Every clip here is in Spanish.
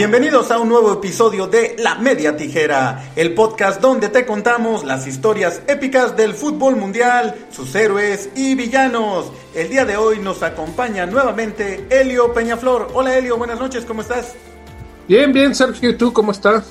Bienvenidos a un nuevo episodio de La Media Tijera, el podcast donde te contamos las historias épicas del fútbol mundial, sus héroes y villanos. El día de hoy nos acompaña nuevamente Helio Peñaflor. Hola Helio, buenas noches, ¿cómo estás? Bien, bien, Sergio, ¿y tú cómo estás?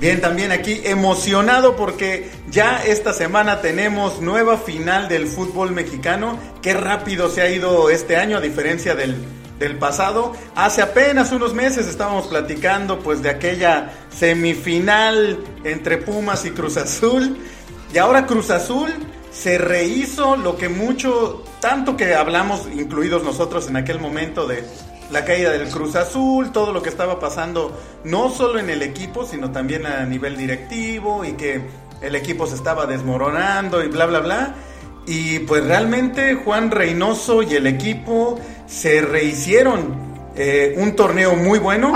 Bien, también aquí emocionado porque ya esta semana tenemos nueva final del fútbol mexicano. Qué rápido se ha ido este año a diferencia del del pasado. Hace apenas unos meses estábamos platicando pues de aquella semifinal entre Pumas y Cruz Azul. Y ahora Cruz Azul se rehizo lo que mucho, tanto que hablamos, incluidos nosotros en aquel momento de la caída del Cruz Azul, todo lo que estaba pasando, no solo en el equipo, sino también a nivel directivo y que el equipo se estaba desmoronando y bla, bla, bla. Y pues realmente Juan Reynoso y el equipo se rehicieron eh, un torneo muy bueno.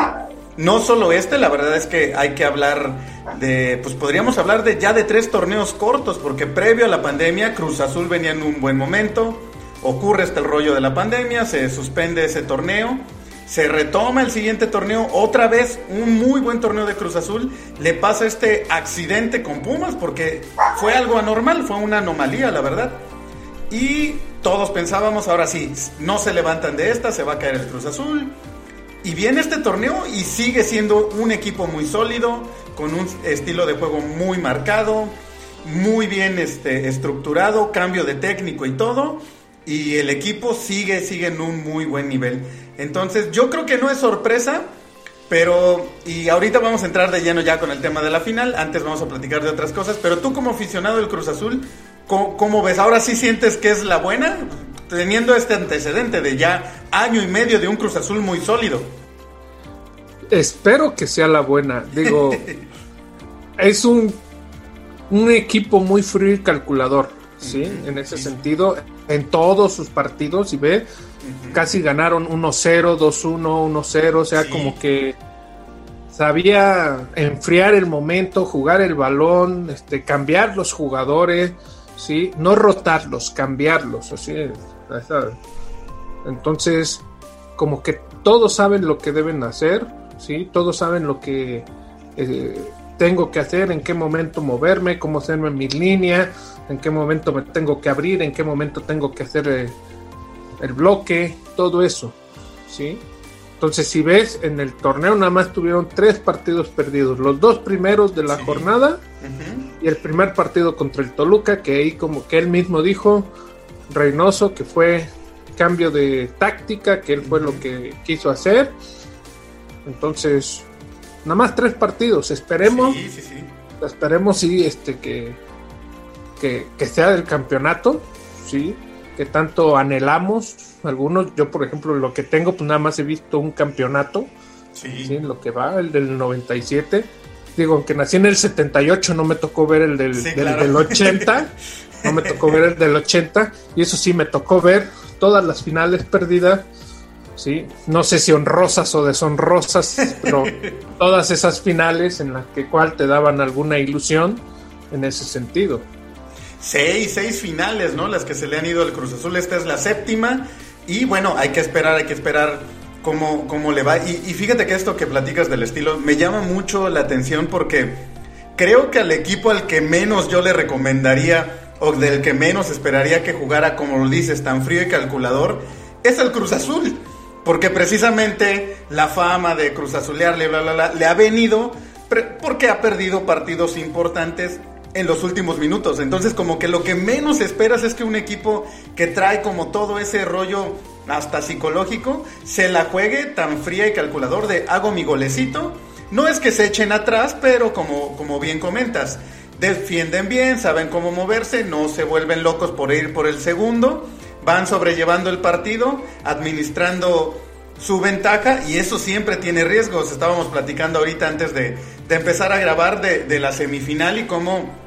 No solo este, la verdad es que hay que hablar de, pues podríamos hablar de ya de tres torneos cortos, porque previo a la pandemia Cruz Azul venía en un buen momento, ocurre este rollo de la pandemia, se suspende ese torneo, se retoma el siguiente torneo, otra vez un muy buen torneo de Cruz Azul, le pasa este accidente con Pumas, porque fue algo anormal, fue una anomalía, la verdad. Y todos pensábamos, ahora sí, no se levantan de esta, se va a caer el Cruz Azul. Y viene este torneo y sigue siendo un equipo muy sólido, con un estilo de juego muy marcado, muy bien este, estructurado, cambio de técnico y todo. Y el equipo sigue, sigue en un muy buen nivel. Entonces yo creo que no es sorpresa, pero, y ahorita vamos a entrar de lleno ya con el tema de la final, antes vamos a platicar de otras cosas, pero tú como aficionado del Cruz Azul, ¿Cómo, ves? ¿Ahora sí sientes que es la buena? Teniendo este antecedente de ya año y medio de un Cruz Azul muy sólido. Espero que sea la buena. Digo, es un, un equipo muy frío y calculador, ¿sí? En ese sentido, en todos sus partidos, y ve, casi ganaron 1-0, 2-1, 1-0, o sea, como que sabía enfriar el momento, jugar el balón, este, cambiar los jugadores ¿sí? No rotarlos, cambiarlos, así Entonces, como que todos saben lo que deben hacer, ¿sí? Todos saben lo que eh, tengo que hacer, en qué momento moverme, cómo hacerme mi línea, en qué momento me tengo que abrir, en qué momento tengo que hacer eh, el bloque, todo eso, ¿sí? Entonces, si ves, en el torneo nada más tuvieron tres partidos perdidos. Los dos primeros de la jornada y el primer partido contra el Toluca, que ahí como que él mismo dijo, Reynoso, que fue cambio de táctica, que él fue lo que quiso hacer. Entonces, nada más tres partidos. Esperemos, esperemos sí, este, que, que, que sea del campeonato, sí, que tanto anhelamos algunos, yo por ejemplo, lo que tengo, pues nada más he visto un campeonato. Sí. Lo que va, el del 97. Digo, aunque nací en el 78, no me tocó ver el del, del, 80. no me tocó ver el del 80. Y eso sí, me tocó ver todas las finales perdidas. Sí, no sé si honrosas o deshonrosas, pero todas esas finales en las que cual te daban alguna ilusión en ese sentido. Seis, seis finales, ¿no? Las que se le han ido al Cruz Azul. Esta es la séptima. Y bueno, hay que esperar, hay que esperar cómo, cómo le va. Y, fíjate que esto que platicas del estilo me llama mucho la atención porque creo que al equipo al que menos yo le recomendaría o del que menos esperaría que jugara, como lo dices, tan frío y calculador, es el Cruz Azul. Porque precisamente la fama de Cruz Azulearle, bla, bla, bla, le ha venido porque ha perdido partidos importantes en los últimos minutos. Entonces, como que lo que menos esperas es que un equipo que trae como todo ese rollo hasta psicológico se la juegue tan fría y calculador de hago mi golecito. No es que se echen atrás, pero como, como bien comentas, defienden bien, saben cómo moverse, no se vuelven locos por ir por el segundo, van sobrellevando el partido, administrando su ventaja y eso siempre tiene riesgos. Estábamos platicando ahorita antes de, empezar a grabar de, de la semifinal y cómo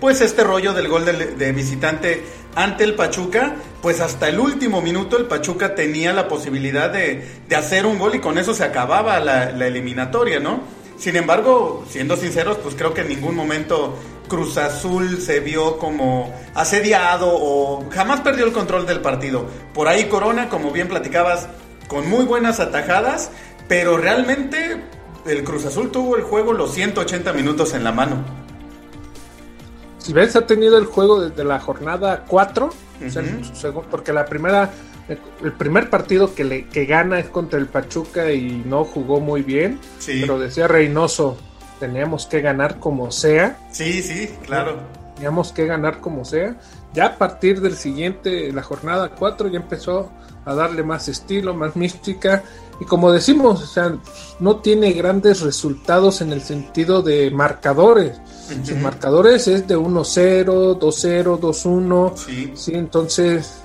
pues este rollo del gol de, visitante ante el Pachuca, pues hasta el último minuto el Pachuca tenía la posibilidad de, hacer un gol y con eso se acababa la, eliminatoria, ¿no? Sin embargo, siendo sinceros, pues creo que en ningún momento Cruz Azul se vio como asediado o jamás perdió el control del partido. Por ahí Corona, como bien platicabas, con muy buenas atajadas, pero realmente el Cruz Azul tuvo el juego los 180 minutos en la mano. Si ves, ha tenido el juego desde la jornada 4, porque la primera, el primer partido que, le, que gana es contra el Pachuca y no jugó muy bien, pero decía Reynoso, teníamos que ganar como sea. Sí, sí, claro. Teníamos que ganar como sea. Ya a partir del siguiente, la jornada 4, ya empezó a darle más estilo, más mística. Y como decimos, o sea, no tiene grandes resultados en el sentido de marcadores. Sus marcadores es de 1-0, 2-0, 2-1. Sí. sí. Entonces,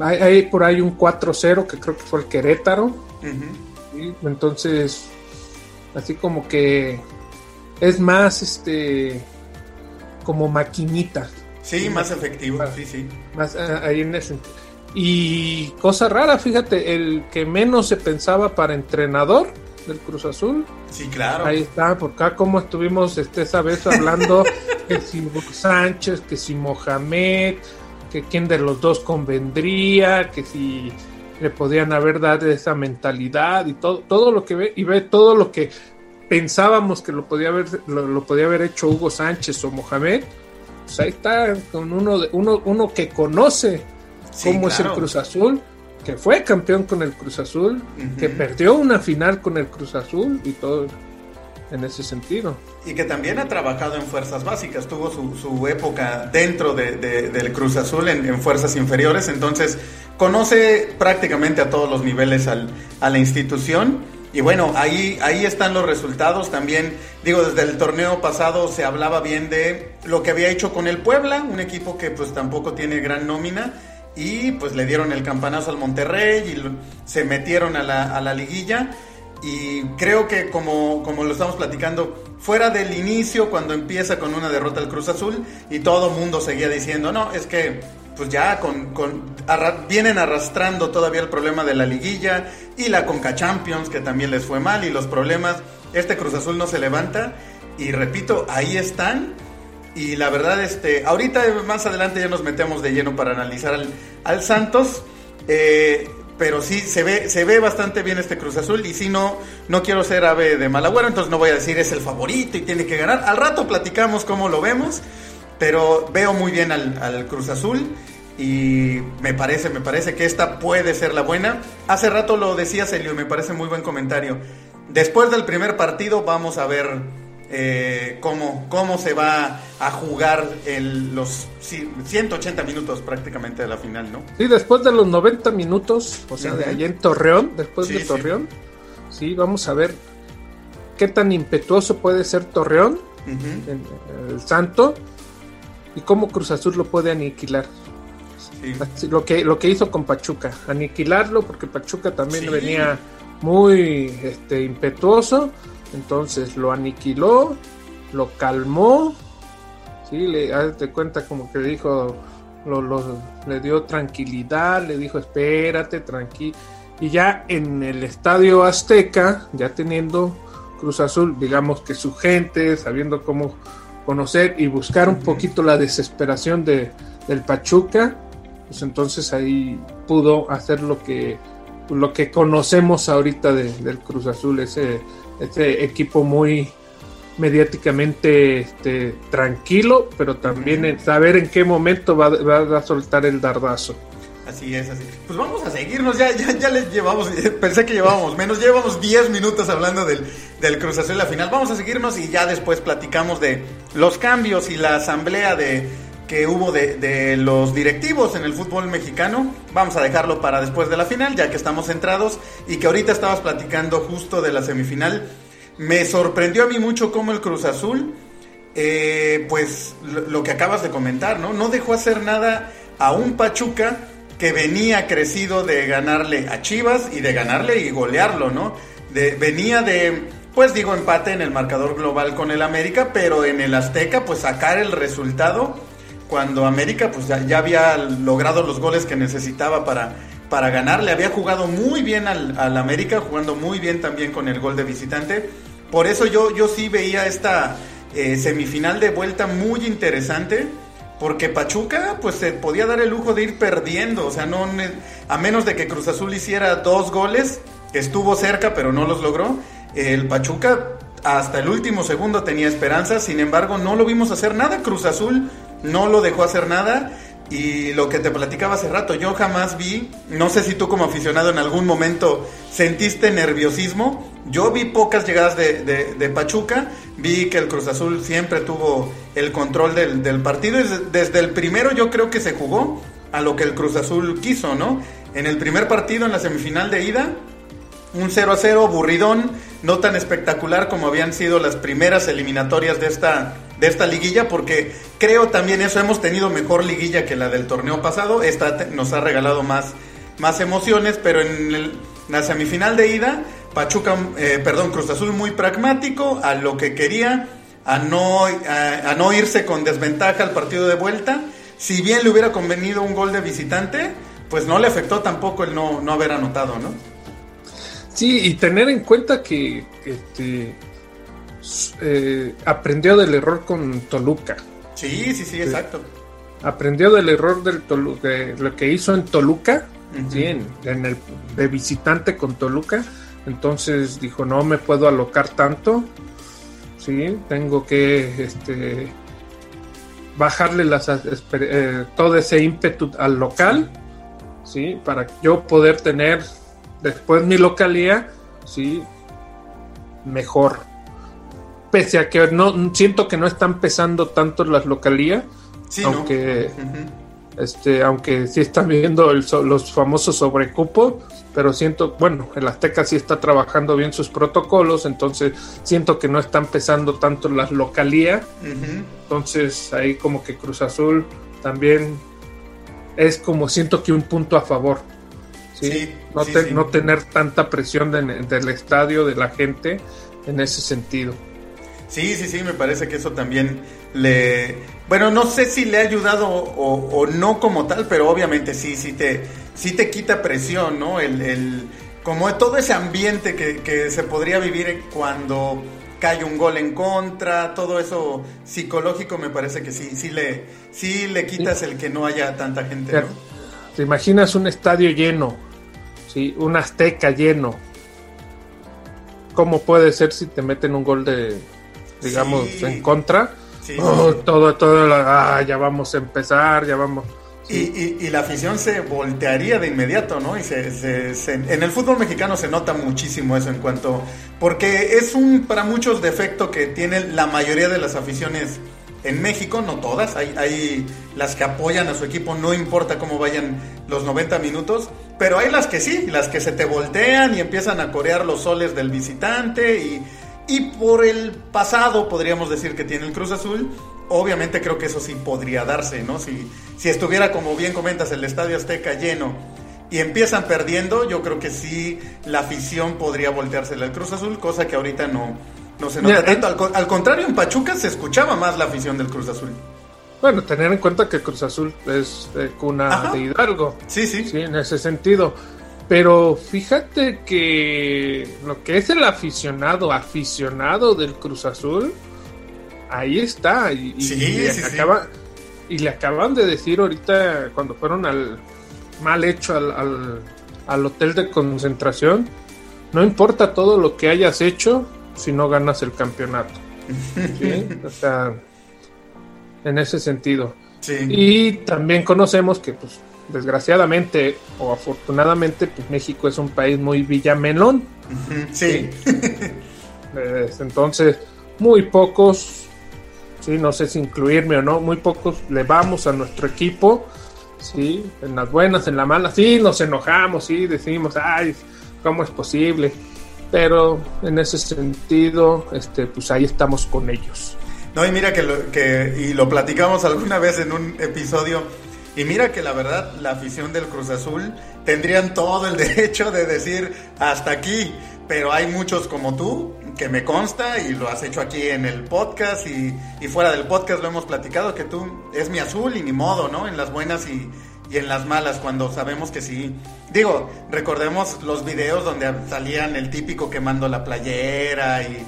hay, por ahí un 4-0 que creo que fue el Querétaro. Entonces, así como que es más este como maquinita. Sí, más efectivo, sí, sí. Más eh, ahí en ese y cosa rara, fíjate, el que menos se pensaba para entrenador del Cruz Azul. Sí, claro. Ahí está, por acá como estuvimos este, esa vez hablando que si Sánchez, que si Mohamed, que quién de los dos convendría, que si le podían haber dado esa mentalidad y todo, todo lo que ve, y ve todo lo que pensábamos que lo podía haber, lo, podía haber hecho Hugo Sánchez o Mohamed, pues ahí está con uno de, uno, uno que conoce cómo es el Cruz Azul, que fue campeón con el Cruz Azul, que perdió una final con el Cruz Azul y todo en ese sentido. Y que también ha trabajado en fuerzas básicas, tuvo su, época dentro del Cruz Azul en, fuerzas inferiores, entonces conoce prácticamente a todos los niveles al, a la institución. Y bueno, ahí, ahí están los resultados. También, digo, desde el torneo pasado se hablaba bien de lo que había hecho con el Puebla, un equipo que pues tampoco tiene gran nómina y pues le dieron el campanazo al Monterrey y se metieron a la, a la liguilla. Y creo que como, como lo estamos platicando, fuera del inicio, cuando empieza con una derrota el Cruz Azul, y todo mundo seguía diciendo, no, es que pues ya con, con vienen arrastrando todavía el problema de la liguilla y la Conca Champions, que también les fue mal, y los problemas, este Cruz Azul no se levanta, y repito, ahí están, y la verdad, este, ahorita más adelante ya nos metemos de lleno para analizar al, Santos. Eh, pero sí se ve, se ve bastante bien este Cruz Azul. Y si no, no quiero ser ave de mal agüero, entonces no voy a decir es el favorito y tiene que ganar. Al rato platicamos cómo lo vemos. Pero veo muy bien al, al Cruz Azul. Y me parece, me parece que esta puede ser la buena. Hace rato lo decía Celio, me parece muy buen comentario. Después del primer partido vamos a ver eh, cómo, cómo se va a jugar el, los 180 minutos prácticamente de la final, ¿no? Sí, después de los 90 minutos, o sea, de allí en Torreón, después de Torreón, sí. vamos a ver qué tan impetuoso puede ser Torreón, el Santo, y cómo Cruz Azul lo puede aniquilar. lo, que, lo que hizo con Pachuca, aniquilarlo, porque Pachuca también venía muy este, impetuoso entonces lo aniquiló, lo calmó, ¿sí? Le de cuenta como que dijo, lo, le dio tranquilidad, le dijo espérate, tranquilo. Y ya en el estadio Azteca, ya teniendo Cruz Azul, digamos que su gente, sabiendo cómo conocer y buscar un poquito la desesperación de, del Pachuca, pues entonces ahí pudo hacer lo que lo que conocemos ahorita del Cruz Azul, ese este equipo muy mediáticamente este, tranquilo, pero también saber en qué momento va, a soltar el dardazo. Así es, así. Pues vamos a seguirnos, ya, ya, ya les llevamos, pensé que llevábamos menos, llevamos 10 minutos hablando del, del Cruz Azul en la final. Vamos a seguirnos y ya después platicamos de los cambios y la asamblea de, que hubo de, los directivos en el fútbol mexicano. Vamos a dejarlo para después de la final, ya que estamos centrados y que ahorita estabas platicando justo de la semifinal. Me sorprendió a mí mucho cómo el Cruz Azul, eh, pues lo, que acabas de comentar, ¿no? No dejó hacer nada a un Pachuca que venía crecido de ganarle a Chivas y de ganarle y golearlo, ¿no? Venía de, pues digo, empate en el marcador global con el América, pero en el Azteca, pues sacar el resultado cuando América pues ya, había logrado los goles que necesitaba para, para ganar. Le había jugado muy bien al, América, jugando muy bien también con el gol de visitante. Por eso yo, yo sí veía esta eh, semifinal de vuelta muy interesante. Porque Pachuca pues se podía dar el lujo de ir perdiendo. O sea, no a menos de que Cruz Azul hiciera dos goles, estuvo cerca, pero no los logró. El Pachuca hasta el último segundo tenía esperanza, sin embargo no lo vimos hacer nada. Cruz Azul no lo dejó hacer nada. Y lo que te platicaba hace rato, yo jamás vi, no sé si tú como aficionado en algún momento sentiste nerviosismo, yo vi pocas llegadas de, Pachuca, vi que el Cruz Azul siempre tuvo el control del, partido, desde el primero yo creo que se jugó a lo que el Cruz Azul quiso, ¿no? En el primer partido, en la semifinal de ida, un 0 a 0 aburridón, no tan espectacular como habían sido las primeras eliminatorias de esta, de esta liguilla, porque creo también eso, hemos tenido mejor liguilla que la del torneo pasado, esta nos ha regalado más, más emociones, pero en la semifinal de ida, Pachuca, eh, perdón, Cruz Azul muy pragmático, a lo que quería, a no, a no irse con desventaja al partido de vuelta, si bien le hubiera convenido un gol de visitante, pues no le afectó tampoco el no, no haber anotado, ¿no? Sí, y tener en cuenta que este, eh, aprendió del error con Toluca. Sí, sí, sí, exacto. Aprendió del error del Toluca, de lo que hizo en Toluca, en, el de visitante con Toluca. Entonces dijo, no me puedo alocar tanto. Sí, tengo que este, bajarle las, eh, todo ese ímpetu al local, sí, para yo poder tener después mi localía, sí, mejor. Pese a que no siento que no están pesando tanto las localías, aunque este, aunque sí están viendo los famosos sobrecupos, pero siento, bueno, el Azteca sí está trabajando bien sus protocolos, entonces siento que no están pesando tanto las localías, entonces ahí como que Cruz Azul también es como siento que un punto a favor. ¿Sí? no, no tener tanta presión del estadio, de la gente, en ese sentido. Sí, sí, sí, me parece que eso también le... Bueno, no sé si le ha ayudado o, no como tal, pero obviamente sí, sí te, sí te quita presión, ¿no? El, el como todo ese ambiente que, que se podría vivir cuando cae un gol en contra, todo eso psicológico me parece que sí, sí le, sí le quitas el que no haya tanta gente, ¿no? ¿Te imaginas un estadio lleno? ¿sí? Un azteca lleno. ¿Cómo puede ser si te meten un gol de, digamos, en contra? Oh, todo, todo, ah, ya vamos a empezar, ya vamos. Y, la afición se voltearía de inmediato, ¿no? Y se, en el fútbol mexicano se nota muchísimo eso en cuanto, porque es un para muchos defecto que tiene la mayoría de las aficiones en México, no todas, hay, las que apoyan a su equipo, no importa cómo vayan los 90 minutos, pero hay las que sí, las que se te voltean y empiezan a corear los soles del visitante y, por el pasado podríamos decir que tiene el Cruz Azul, obviamente creo que eso sí podría darse, ¿no? Si, si estuviera, como bien comentas, el Estadio Azteca lleno y empiezan perdiendo, yo creo que sí la afición podría voltearse al Cruz Azul, cosa que ahorita no, no se nota tanto. Eh, al, contrario, en Pachuca se escuchaba más la afición del Cruz Azul. Bueno, tener en cuenta que Cruz Azul es cuna de Hidalgo. Sí, sí. Sí, en ese sentido. Pero fíjate que lo que es el aficionado, aficionado del Cruz Azul, ahí está. Y, le y le acaban de decir ahorita, cuando fueron al mal hecho al, al hotel de concentración, no importa todo lo que hayas hecho, si no ganas el campeonato. O sea, en ese sentido. Y también conocemos que, pues, desgraciadamente o afortunadamente, pues México es un país muy villamelón. Sí. Entonces, muy pocos, sí, no sé si incluirme o no, muy pocos le vamos a nuestro equipo, sí, en las buenas, en las malas, sí, nos enojamos, sí, decimos, ay, ¿cómo es posible? Pero en ese sentido, este, pues ahí estamos con ellos. No, y mira que, lo, y lo platicamos alguna vez en un episodio, y mira que la verdad, la afición del Cruz Azul tendrían todo el derecho de decir hasta aquí, pero hay muchos como tú, que me consta, y lo has hecho aquí en el podcast, y, y fuera del podcast lo hemos platicado, que tú es mi azul y ni modo, ¿no? En las buenas y, y en las malas, cuando sabemos que sí. Digo, recordemos los videos donde salían el típico quemando la playera y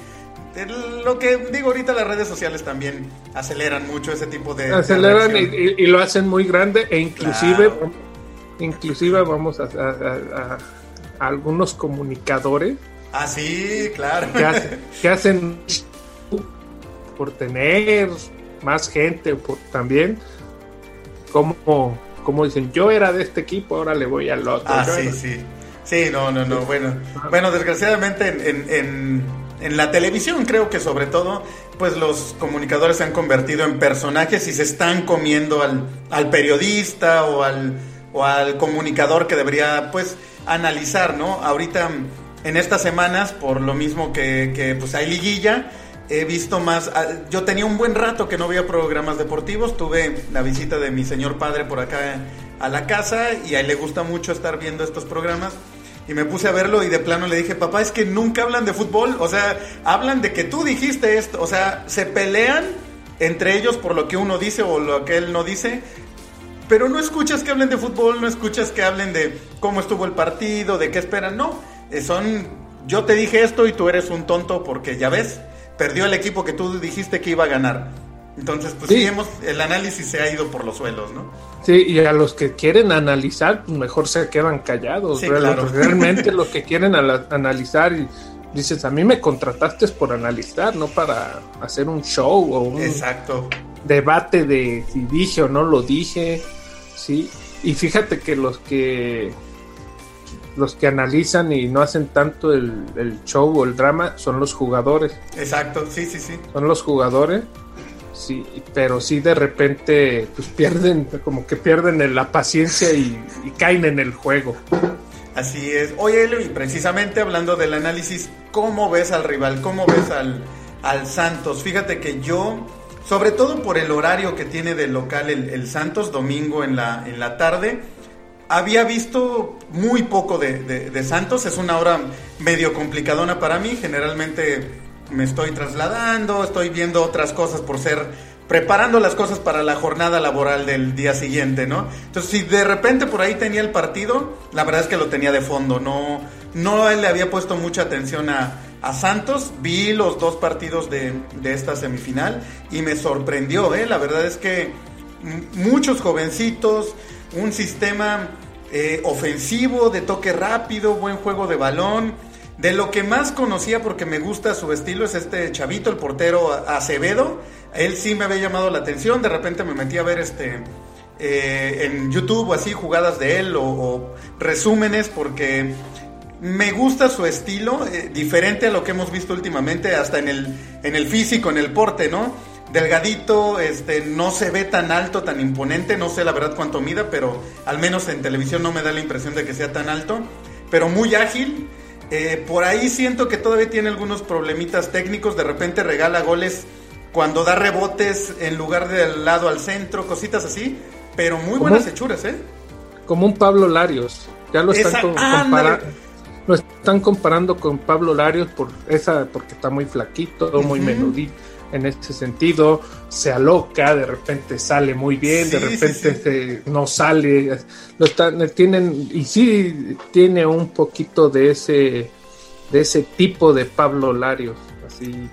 lo que digo ahorita las redes sociales también aceleran mucho ese tipo de aceleran y, lo hacen muy grande e inclusive inclusive vamos a, algunos comunicadores. Ah, sí, claro. Que, hacen por tener más gente, por también, como, como dicen, yo era de este equipo, ahora le voy al otro. Ah, sí, sí. Sí, no, no, no. Bueno, bueno desgraciadamente en, en, en, la televisión creo que sobre todo, pues los comunicadores se han convertido en personajes y se están comiendo al, al periodista o al, o al comunicador que debería, pues, analizar, ¿no? Ahorita, en estas semanas, por lo mismo que, que pues hay liguilla, he visto más. Ah, yo tenía un buen rato que no veía programas deportivos. Tuve la visita de mi señor padre por acá a la casa y a él le gusta mucho estar viendo estos programas. Y me puse a verlo y de plano le dije, papá, es que nunca hablan de fútbol. O sea, hablan de que tú dijiste esto. O sea, se pelean entre ellos por lo que uno dice o lo que él no dice. Pero no escuchas que hablen de fútbol, no escuchas que hablen de cómo estuvo el partido, de qué esperan. No, eh, son, yo te dije esto y tú eres un tonto porque ya ves, perdió el equipo que tú dijiste que iba a ganar. Entonces, pues sí, hemos, el análisis se ha ido por los suelos, ¿no? Sí, y a los que quieren analizar, pues mejor se quedan callados. Realmente lo que quieren analizar y dices, a mí me contrataste por analizar, no para hacer un show o un Exacto. debate de si dije o no lo dije, ¿sí? Y fíjate que los que los que analizan y no hacen tanto el, el show o el drama son los jugadores. Exacto, sí, sí, sí. Son los jugadores sí, pero sí de repente pues pierden, como que pierden la paciencia y, caen en el juego. Así es. Oye, precisamente hablando del análisis, ¿cómo ves al rival? ¿Cómo ves al, al Santos? Fíjate que yo, sobre todo por el horario que tiene de local el, Santos, domingo en la, en la tarde, había visto muy poco de, de, Santos. Es una hora medio complicadona para mí. Generalmente me estoy trasladando, estoy viendo otras cosas por ser preparando las cosas para la jornada laboral del día siguiente, ¿no? Entonces, si de repente por ahí tenía el partido, la verdad es que lo tenía de fondo, no, no le había puesto mucha atención a, a Santos, vi los dos partidos de, de, esta semifinal y me sorprendió, ¿eh? La verdad es que muchos jovencitos, un sistema eh, ofensivo, de toque rápido, buen juego de balón, de lo que más conocía porque me gusta su estilo es este chavito, el portero Acevedo. Él sí me había llamado la atención. De repente me metí a ver este eh, en YouTube o así jugadas de él o, resúmenes porque me gusta su estilo, eh, diferente a lo que hemos visto últimamente, hasta en el, en el físico, en el porte, ¿no? Delgadito, este, no se ve tan alto, tan imponente, no sé la verdad cuánto mida, pero al menos en televisión no me da la impresión de que sea tan alto, pero muy ágil eh, por ahí siento que todavía tiene algunos problemitas técnicos. De repente regala goles cuando da rebotes en lugar del lado al centro, cositas así. Pero muy buenas hechuras, ¿eh? Como un Pablo Larios. Ya lo están, comparando, lo están comparando con Pablo Larios por esa, porque está muy flaquito, muy menudito en ese sentido, se aloca, de repente sale muy bien, de repente no sale, lo están, tienen, y sí tiene un poquito de ese, de ese tipo de Pablo Larios, así.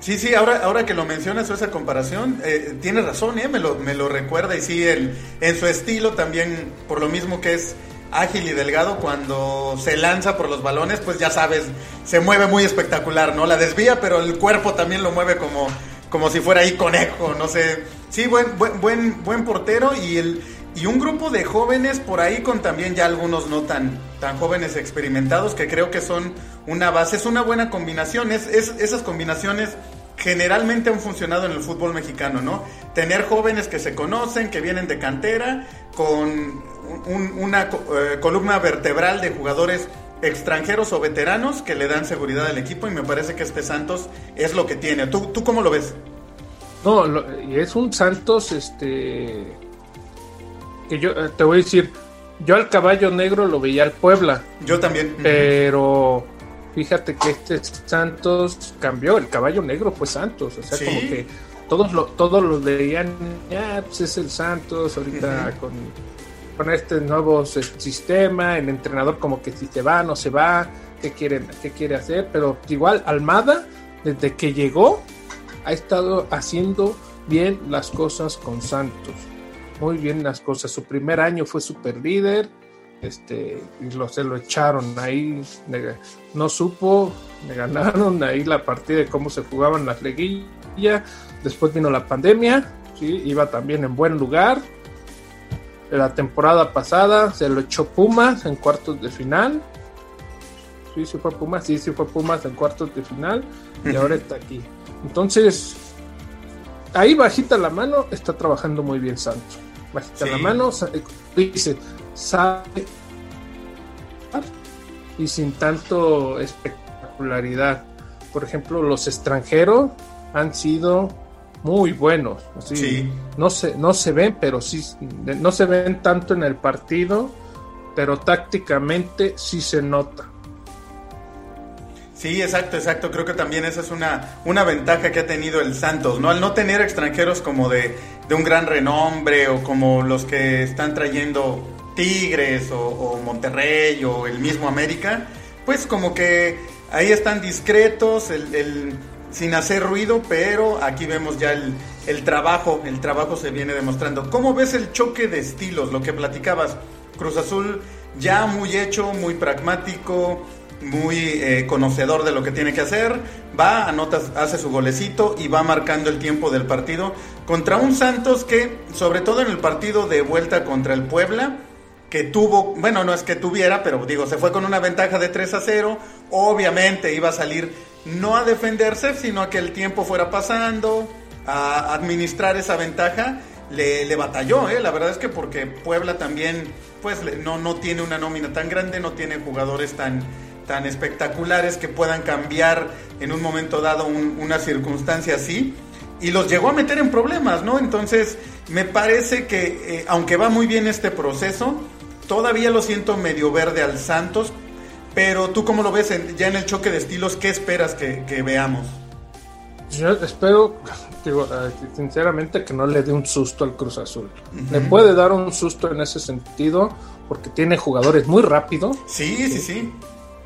Sí, sí, ahora, ahora que lo mencionas, esa comparación, eh, tiene razón, ¿eh? me, lo, me lo recuerda y sí, el, en su estilo también, por lo mismo que es ágil y delgado cuando se lanza por los balones, pues ya sabes, se mueve muy espectacular, ¿no? La desvía, pero el cuerpo también lo mueve como, como si fuera ahí conejo, no sé. Sí, buen, buen, buen, buen portero y el y un grupo de jóvenes por ahí con también ya algunos no tan, tan jóvenes experimentados que creo que son una base, es una buena combinación, es, es esas combinaciones generalmente han funcionado en el fútbol mexicano, ¿no? Tener jóvenes que se conocen, que vienen de cantera, con una eh, columna vertebral de jugadores extranjeros o veteranos que le dan seguridad al equipo y me parece que este Santos es lo que tiene. ¿Tú, tú cómo lo ves? No, es un Santos, este, que yo eh, te voy a decir, yo al caballo negro lo veía al Puebla. Yo también. Pero fíjate que este Santos cambió, el caballo negro fue Santos, o sea, como que todos lo, todos lo veían, ya, pues es el Santos, ahorita con, con este nuevo sistema, el entrenador como que si se va, no se va, qué quiere, qué quiere hacer, pero igual Almada, desde que llegó, ha estado haciendo bien las cosas con Santos, muy bien las cosas, su primer año fue super líder, este, y lo, se lo echaron ahí, no supo, me ganaron ahí la partida de cómo se jugaban las leguillas, después vino la pandemia, ¿sí? iba también en buen lugar, la temporada pasada se lo echó Pumas en cuartos de final, sí, sí fue Pumas, sí, sí fue Pumas en cuartos de final, y ahora está aquí. Entonces, ahí bajita la mano, está trabajando muy bien Santos. Bajita la mano, dice, sabe y sin tanto espectacularidad. Por ejemplo, los extranjeros han sido muy buenos. No se, no se ven, pero sí, no se ven tanto en el partido, pero tácticamente sí se nota. Sí, exacto, exacto. Creo que también esa es una, una ventaja que ha tenido el Santos, ¿no? Al no tener extranjeros como de, de un gran renombre o como los que están trayendo Tigres o, Monterrey o el mismo América, pues como que ahí están discretos, el, sin hacer ruido, pero aquí vemos ya el, el, trabajo, el trabajo se viene demostrando. ¿Cómo ves el choque de estilos, lo que platicabas? Cruz Azul ya muy hecho, muy pragmático, muy eh, conocedor de lo que tiene que hacer, va, anota, hace su golecito y va marcando el tiempo del partido contra un Santos que, sobre todo en el partido de vuelta contra el Puebla, que tuvo, bueno, no es que tuviera, pero digo, se fue con una ventaja de 3 a 0, obviamente iba a salir no a defenderse, sino a que el tiempo fuera pasando, a administrar esa ventaja, le, le batalló, ¿eh? la verdad es que porque Puebla también, pues no, no tiene una nómina tan grande, no tiene jugadores tan, tan espectaculares que puedan cambiar en un momento dado una circunstancia así y los llegó a meter en problemas, ¿no? Entonces, me parece que, eh, aunque va muy bien este proceso, Todavía lo siento medio verde al Santos, pero tú cómo lo ves ya en el choque de estilos, ¿qué esperas que, veamos? Yo espero, digo, eh, sinceramente, que no le dé un susto al Cruz Azul. Le puede dar un susto en ese sentido, porque tiene jugadores muy rápidos. Sí, sí, sí.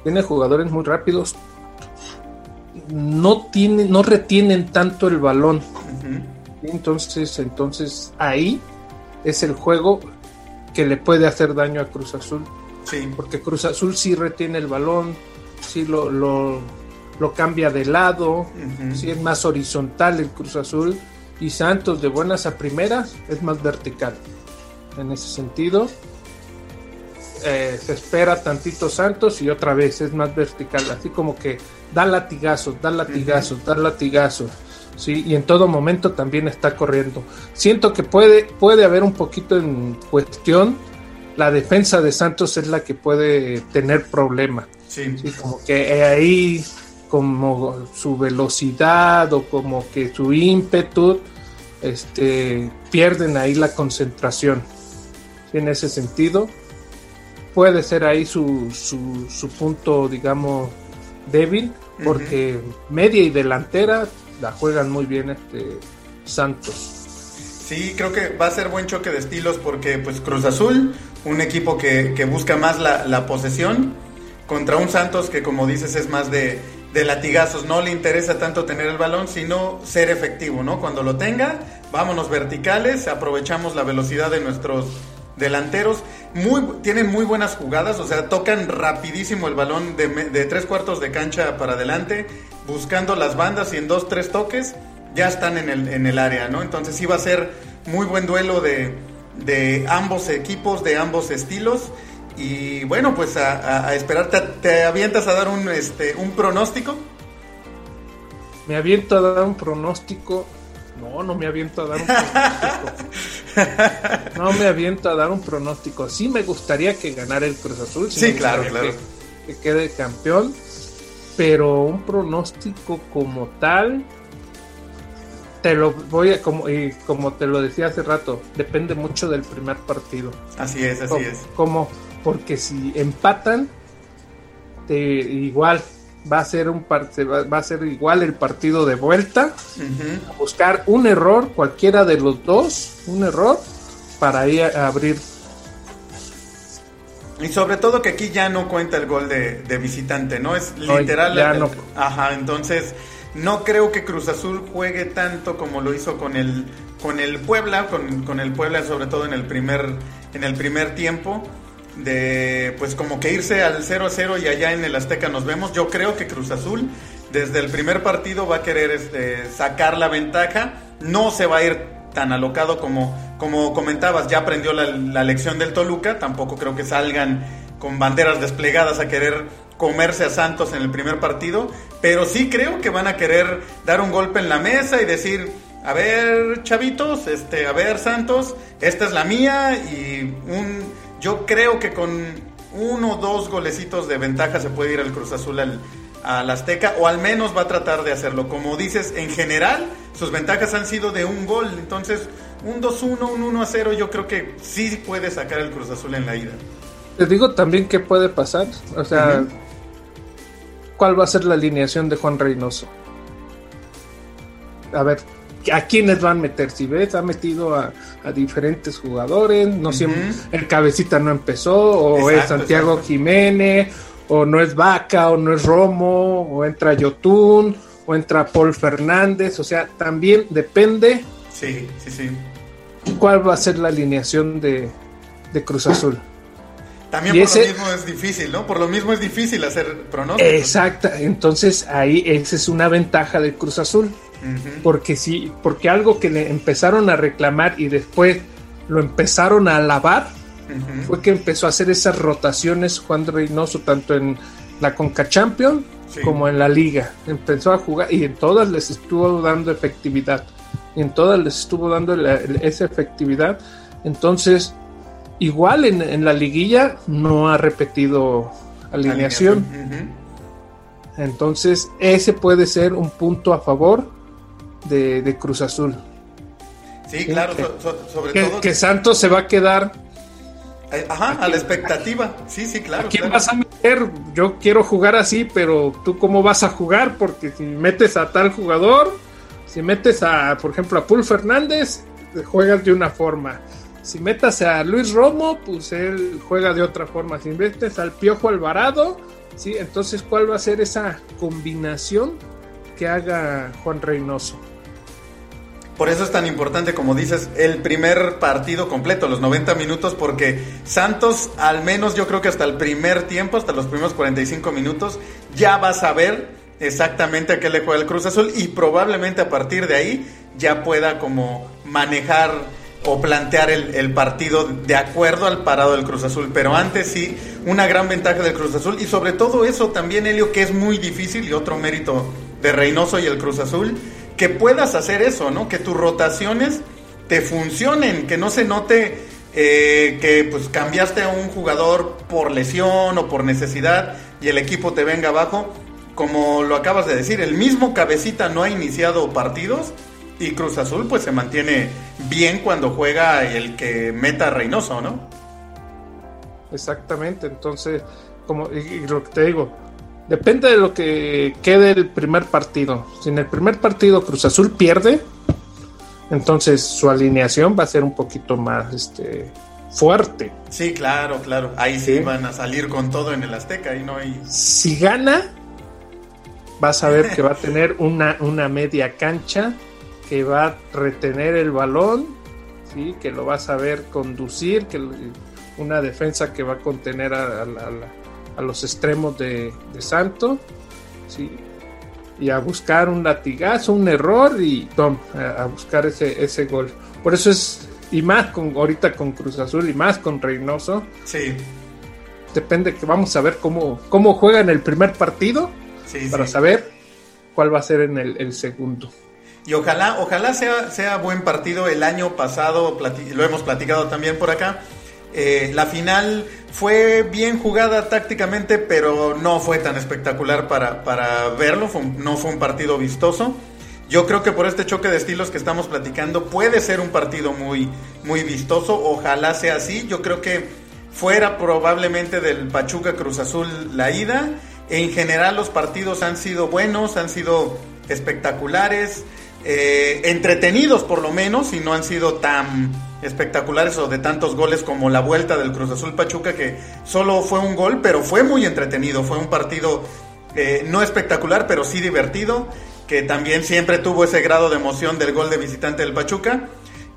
Tiene jugadores muy rápidos. No, tiene, no retienen tanto el balón. Entonces, entonces ahí es el juego que le puede hacer daño a Cruz Azul. Sí. Porque Cruz Azul sí retiene el balón, sí lo, lo, cambia de lado, sí es más horizontal el Cruz Azul. Y Santos de buenas a primeras es más vertical. En ese sentido, eh, se espera tantito Santos y otra vez es más vertical. Así como que da latigazos, da latigazos, da latigazos. ¿sí? y en todo momento también está corriendo. Siento que puede, puede haber un poquito en cuestión, la defensa de Santos es la que puede tener problema. Sí. Como que ahí, como su velocidad o como que su ímpetu, este, pierden ahí la concentración. En ese sentido, puede ser ahí su, su, su punto, digamos, débil, porque media y delantera la juegan muy bien este Santos. Sí, creo que va a ser buen choque de estilos porque pues Cruz Azul, un equipo que, busca más la, posesión, contra un Santos que como dices es más de, latigazos, no le interesa tanto tener el balón, sino ser efectivo, ¿no? Cuando lo tenga, vámonos verticales, aprovechamos la velocidad de nuestros delanteros, tienen muy buenas jugadas, o sea, tocan rapidísimo el balón de, tres cuartos de cancha para adelante, buscando las bandas y en dos, tres toques ya están en el, en el área, ¿no? Entonces iba a ser muy buen duelo de, de ambos equipos, de ambos estilos. Y bueno, pues a, esperar, ¿Te, avientas a dar un, este, un pronóstico? Me aviento a dar un pronóstico. No, no me aviento a dar un pronóstico. no me aviento a dar un pronóstico. Sí me gustaría que ganara el Cruz Azul. Sí, claro, claro. que quede campeón pero un pronóstico como tal te lo voy a como y como te lo decía hace rato depende mucho del primer partido. Así es así es. Como porque si empatan te, igual va a ser un va, va, a ser igual el partido de vuelta. Buscar un error cualquiera de los dos un error para ir a abrir. Y sobre todo que aquí ya no cuenta el gol de, visitante, ¿no? Es literal. Ajá, entonces no creo que Cruz Azul juegue tanto como lo hizo con el, con el Puebla, con, el Puebla sobre todo en el primer, en el primer tiempo. de pues como que irse al 0 a 0 y allá en el Azteca nos vemos. Yo creo que Cruz Azul desde el primer partido va a querer este, sacar la ventaja, no se va a ir tan alocado como, como comentabas, ya aprendió la lección del Toluca, tampoco creo que salgan con banderas desplegadas a querer comerse a Santos en el primer partido, pero sí creo que van a querer dar un golpe en la mesa y decir, a ver, chavitos, este, a ver, Santos, esta es la mía y un yo creo que con uno o dos golecitos de ventaja se puede ir al Cruz Azul al, al Azteca o al menos va a tratar de hacerlo. Como dices, en general sus ventajas han sido de un gol, entonces un 2-1, un 1-0 yo creo que sí puede sacar el Cruz Azul en la ida. Te digo también qué puede pasar, o sea, ¿cuál va a ser la alineación de Juan Reynoso? A ver, ¿a quiénes van a meter? Si ves, ha metido a, diferentes jugadores, no siempre, el cabecita no empezó, o es Santiago Jiménez, o no es Vaca, o no es Romo, o entra Yotun, o entra Paul Fernández, o sea, también depende. Sí, sí, sí. ¿Cuál va a ser la alineación de, de Cruz Azul? También por lo mismo es difícil, ¿no? Por lo mismo es difícil hacer pronósticos. Exacto, entonces ahí esa es una ventaja del Cruz Azul. Porque sí, porque algo que le empezaron a reclamar y después lo empezaron a alabar fue que empezó a hacer esas rotaciones Juan Reynoso tanto en la Conca Champion como en la liga. Empezó a jugar y en todas les estuvo dando efectividad. Y en todas les estuvo dando esa efectividad. Entonces, Igual en, la liguilla no ha repetido alineación. Entonces, ese puede ser un punto a favor de, Cruz Azul. Sí, claro, sobre todo. Que Santos se va a quedar. Eh, ajá, a la expectativa. Sí, sí, claro. quién vas a meter? Yo quiero jugar así, pero tú cómo vas a jugar? Porque si metes a tal jugador, si metes a, por ejemplo, a Paul Fernández, juegas de una forma. Si metas a Luis Romo, pues él juega de otra forma. Si metes al Piojo Alvarado, ¿sí? Entonces, ¿cuál va a ser esa combinación que haga Juan Reynoso? Por eso es tan importante, como dices, el primer partido completo, los 90 minutos, porque Santos, al menos yo creo que hasta el primer tiempo, hasta los primeros 45 minutos, ya va a saber exactamente a qué le juega el Cruz Azul y probablemente a partir de ahí ya pueda como manejar o plantear el, partido de acuerdo al parado del Cruz Azul. Pero antes sí, una gran ventaja del Cruz Azul. Y sobre todo eso también, Helio, que es muy difícil y otro mérito de Reynoso y el Cruz Azul, que puedas hacer eso, ¿no? Que tus rotaciones te funcionen, que no se note eh, que pues cambiaste a un jugador por lesión o por necesidad y el equipo te venga abajo. Como lo acabas de decir, el mismo cabecita no ha iniciado partidos y Cruz Azul pues se mantiene bien cuando juega el que meta Reynoso, ¿no? Exactamente, entonces, como y lo que te digo, depende de lo que quede el primer partido. Si en el primer partido Cruz Azul pierde, entonces su alineación va a ser un poquito más este fuerte. Sí, claro, claro. Ahí sí, van a salir con todo en el Azteca y no hay. Si gana, vas a ver que va a tener una, una media cancha que va a retener el balón, ¿sí? que lo va a saber conducir, que una defensa que va a contener a, los extremos de, Santo, ¿sí? y a buscar un latigazo, un error y a, buscar ese, ese gol. Por eso es, y más con ahorita con Cruz Azul y más con Reynoso. Sí. Depende que vamos a ver cómo, cómo juega en el primer partido para saber cuál va a ser en el segundo. Y ojalá, ojalá sea, sea buen partido. El año pasado, lo hemos platicado también por acá. Eh, la final fue bien jugada tácticamente, pero no fue tan espectacular para, para verlo. no fue un partido vistoso. Yo creo que por este choque de estilos que estamos platicando puede ser un partido muy, muy vistoso. Ojalá sea así. Yo creo que fuera probablemente del Pachuca Cruz Azul la ida. En general los partidos han sido buenos, han sido espectaculares. Eh, entretenidos por lo menos y no han sido tan espectaculares o de tantos goles como la vuelta del Cruz Azul Pachuca que solo fue un gol pero fue muy entretenido, fue un partido eh, no espectacular pero sí divertido que también siempre tuvo ese grado de emoción del gol de visitante del Pachuca.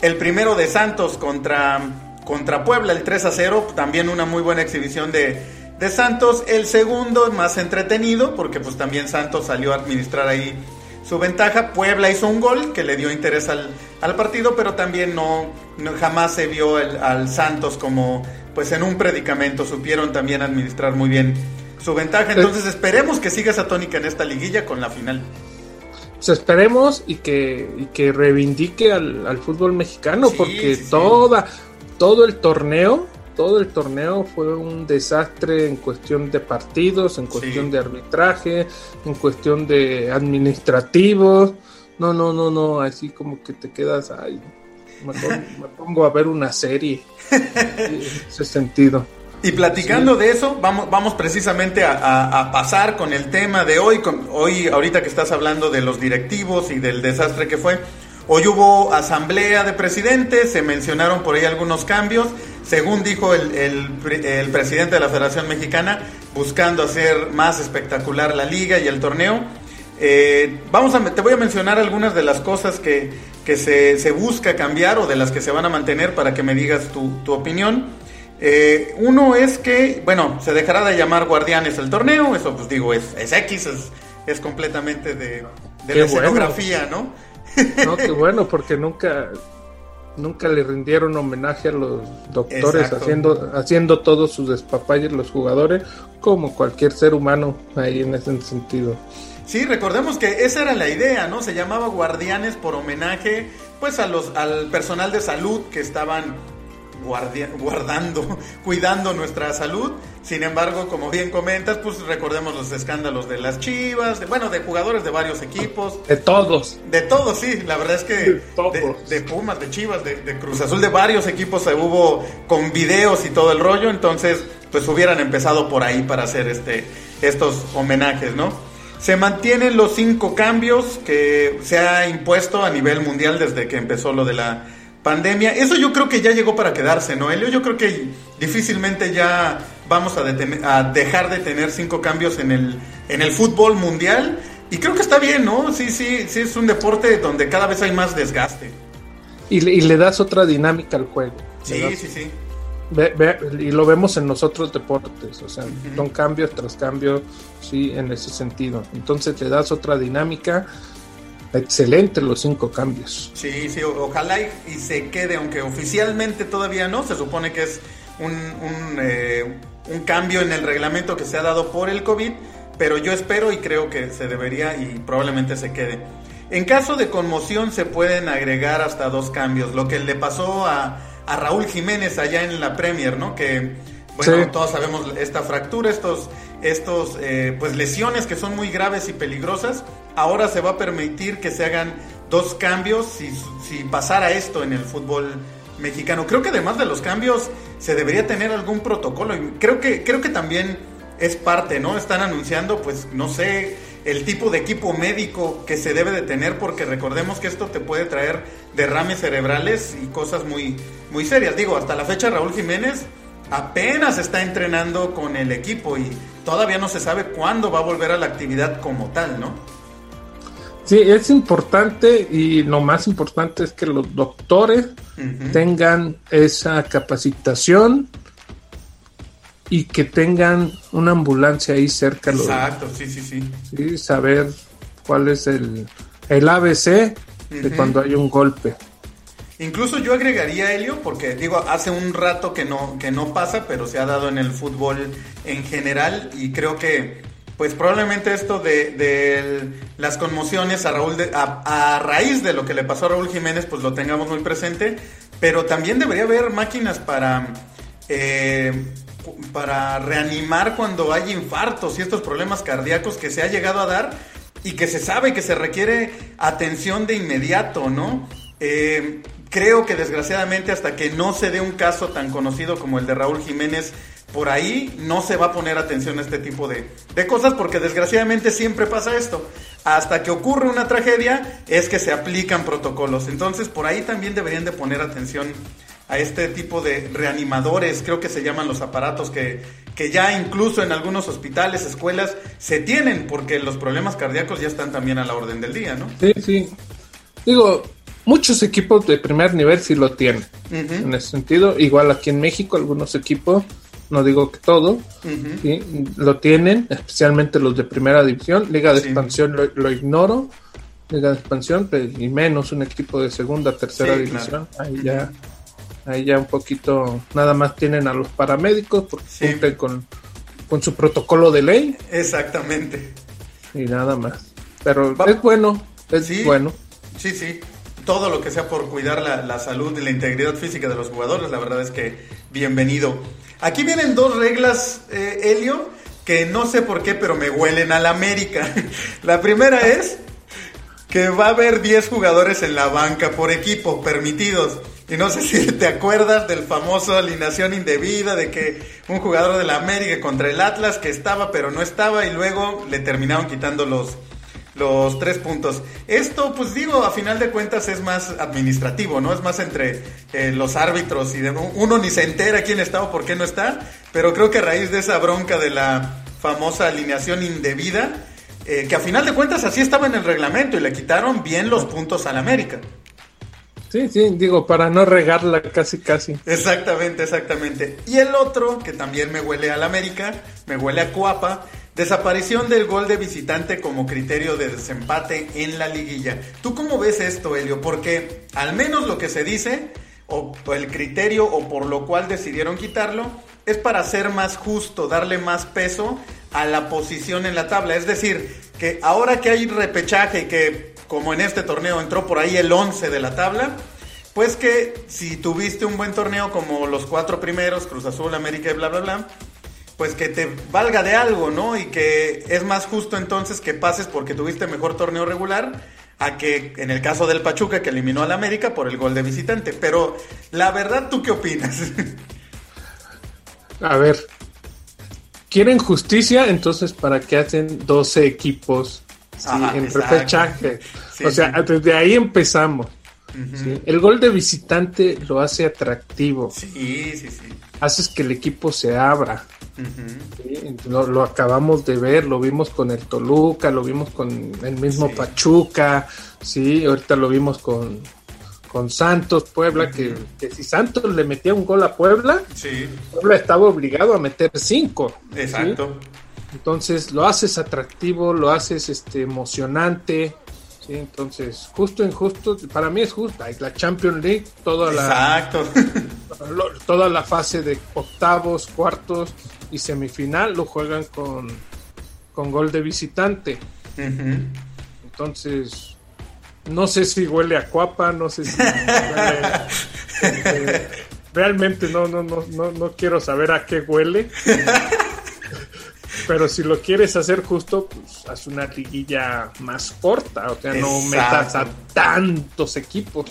El primero de Santos contra, contra Puebla, el 3 a 0, también una muy buena exhibición de, de Santos. El segundo más entretenido, porque pues también Santos salió a administrar ahí su ventaja. Puebla hizo un gol que le dio interés al, al partido, pero también no, jamás se vio el, al Santos como pues en un predicamento. Supieron también administrar muy bien su ventaja. Entonces esperemos que siga esa tónica en esta liguilla con la final. Pues esperemos y que, y que reivindique al, fútbol mexicano, porque toda, todo el torneo todo el torneo fue un desastre en cuestión de partidos, en cuestión de arbitraje, en cuestión de administrativos. No, no, no, no, así como que te quedas, ay, me pongo a ver una serie en ese sentido. Y platicando de eso, vamos, vamos precisamente a, pasar con el tema de hoy, con, hoy ahorita que estás hablando de los directivos y del desastre que fue. Hoy hubo asamblea de presidentes, se mencionaron por ahí algunos cambios, según dijo el, el, presidente de la Federación Mexicana, buscando hacer más espectacular la liga y el torneo. Eh, vamos a, te voy a mencionar algunas de las cosas que, que se, se, busca cambiar o de las que se van a mantener para que me digas tu, tu opinión. Eh, uno es que, bueno, se dejará de llamar Guardianes el torneo, eso pues digo, es, es X, es, es completamente de, de la escenografía, ¿no? No, qué bueno, porque nunca, nunca le rindieron homenaje a los doctores haciendo, haciendo todos sus despapalles los jugadores, como cualquier ser humano ahí en ese sentido. Sí, recordemos que esa era la idea, ¿no? Se llamaba Guardianes por homenaje pues a los al personal de salud que estaban guardando, cuidando nuestra salud. Sin embargo, como bien comentas, pues recordemos los escándalos de las Chivas, de, bueno, de jugadores de varios equipos. De todos. De todos, sí. La verdad es que de, Pumas, de Chivas, de, Cruz Azul, de varios equipos se hubo con videos y todo el rollo. Entonces, pues hubieran empezado por ahí para hacer este, estos homenajes, ¿no? Se mantienen los cinco cambios que se ha impuesto a nivel mundial desde que empezó lo de la pandemia. Eso yo creo que ya llegó para quedarse, ¿no, Elio? Yo creo que difícilmente ya vamos a, a, dejar de tener cinco cambios en el, en el fútbol mundial. Y creo que está bien, ¿no? Sí, sí, sí, es un deporte donde cada vez hay más desgaste. Y le, y le das otra dinámica al juego. Sí, sí, sí. y lo vemos en los otros deportes, o sea, son cambios tras cambios, sí, en ese sentido. Entonces le das otra dinámica excelente los cinco cambios. Sí, sí, ojalá y, se quede, aunque oficialmente todavía no, se supone que es un, un, eh, un, cambio en el reglamento que se ha dado por el COVID, pero yo espero y creo que se debería y probablemente se quede. En caso de conmoción se pueden agregar hasta dos cambios, lo que le pasó a, a Raúl Jiménez allá en la Premier, ¿no? Que, bueno, todos sabemos esta fractura, estos, estos eh, pues lesiones que son muy graves y peligrosas ahora se va a permitir que se hagan dos cambios si, si pasara esto en el fútbol mexicano. Creo que además de los cambios se debería tener algún protocolo creo que creo que también es parte, ¿no? Están anunciando pues no sé el tipo de equipo médico que se debe de tener porque recordemos que esto te puede traer derrames cerebrales y cosas muy muy serias. Digo, hasta la fecha Raúl Jiménez apenas está entrenando con el equipo y todavía no se sabe cuándo va a volver a la actividad como tal, ¿no? Sí, es importante y lo más importante es que los doctores tengan esa capacitación y que tengan una ambulancia ahí cerca. Exacto, sí, sí, sí. Sí, saber cuál es el, el ABC de cuando hay un golpe. Incluso yo agregaría, Helio, porque digo, hace un rato que no, que no pasa, pero se ha dado en el fútbol en general y creo que pues probablemente esto de, las conmociones a Raúl a, raíz de lo que le pasó a Raúl Jiménez pues lo tengamos muy presente pero también debería haber máquinas para eh, para reanimar cuando hay infartos y estos problemas cardíacos que se ha llegado a dar y que se sabe que se requiere atención de inmediato no eh, creo que desgraciadamente hasta que no se dé un caso tan conocido como el de Raúl Jiménez por ahí no se va a poner atención a este tipo de, cosas porque desgraciadamente siempre pasa esto. Hasta que ocurre una tragedia es que se aplican protocolos. Entonces por ahí también deberían de poner atención a este tipo de reanimadores, creo que se llaman los aparatos que, que ya incluso en algunos hospitales, escuelas, se tienen porque los problemas cardíacos ya están también a la orden del día, ¿no? Sí, sí. Digo, muchos equipos de primer nivel sí lo tienen. En ese sentido, igual aquí en México, algunos equipos, no digo que todo, lo tienen, especialmente los de primera división. Liga de expansión lo, ignoro. Liga de expansión, pues, y menos un equipo de segunda, tercera división. Ahí ya ahí ya un poquito, nada más tienen a los paramédicos porque cumplen con, con su protocolo de ley. Exactamente. Y nada más. Pero es bueno, es bueno. Sí, sí. Todo lo que sea por cuidar la, salud y la integridad física de los jugadores, la verdad es que bienvenido. Aquí vienen dos reglas, eh, Helio, que no sé por qué, pero me huelen a la América. la primera es que va a haber 10 jugadores en la banca por equipo permitidos. Y no sé si te acuerdas del famoso alineación indebida de que un jugador de la América contra el Atlas que estaba pero no estaba y luego le terminaron quitando los, los tres puntos. Esto, pues digo, a final de cuentas es más administrativo, ¿no? Es más entre eh, los árbitros y de, uno ni se entera quién está o por qué no está, pero creo que a raíz de esa bronca de la famosa alineación indebida, eh, que a final de cuentas así estaba en el reglamento y le quitaron bien los puntos al América. Sí, sí, digo, para no regarla casi, casi. Exactamente, exactamente. Y el otro, que también me huele a la América, me huele a Cuapa, desaparición del gol de visitante como criterio de desempate en la liguilla. ¿Tú cómo ves esto, Helio? Porque al menos lo que se dice, o el criterio, o por lo cual decidieron quitarlo, es para ser más justo, darle más peso a la posición en la tabla. Es decir, que ahora que hay repechaje y que como en este torneo entró por ahí el 11 de la tabla, pues que si tuviste un buen torneo como los cuatro primeros, Cruz Azul, América y bla, bla, bla, pues que te valga de algo, ¿no? Y que es más justo entonces que pases porque tuviste mejor torneo regular a que en el caso del Pachuca que eliminó al América por el gol de visitante. Pero la verdad, ¿tú qué opinas? A ver, quieren justicia, entonces ¿para qué hacen 12 equipos Sí, en repechaje. o sea, desde ahí empezamos. El gol de visitante lo hace atractivo. Sí, sí, sí. Haces que el equipo se abra. lo, acabamos de ver, lo vimos con el Toluca, lo vimos con el mismo Pachuca, sí, ahorita lo vimos con, con Santos, Puebla, que, si Santos le metía un gol a Puebla, Puebla estaba obligado a meter cinco. Exacto. Entonces lo haces atractivo, lo haces este emocionante. ¿Sí? Entonces, justo injusto, para mí es justo. La Champions League, toda la, toda la fase de octavos, cuartos y semifinal lo juegan con, con gol de visitante. Entonces, no sé si huele a cuapa, no sé si realmente no, no, no, no, no quiero saber a qué huele. Pero si lo quieres hacer justo, pues haz una liguilla más corta, o sea, no metas a tantos equipos.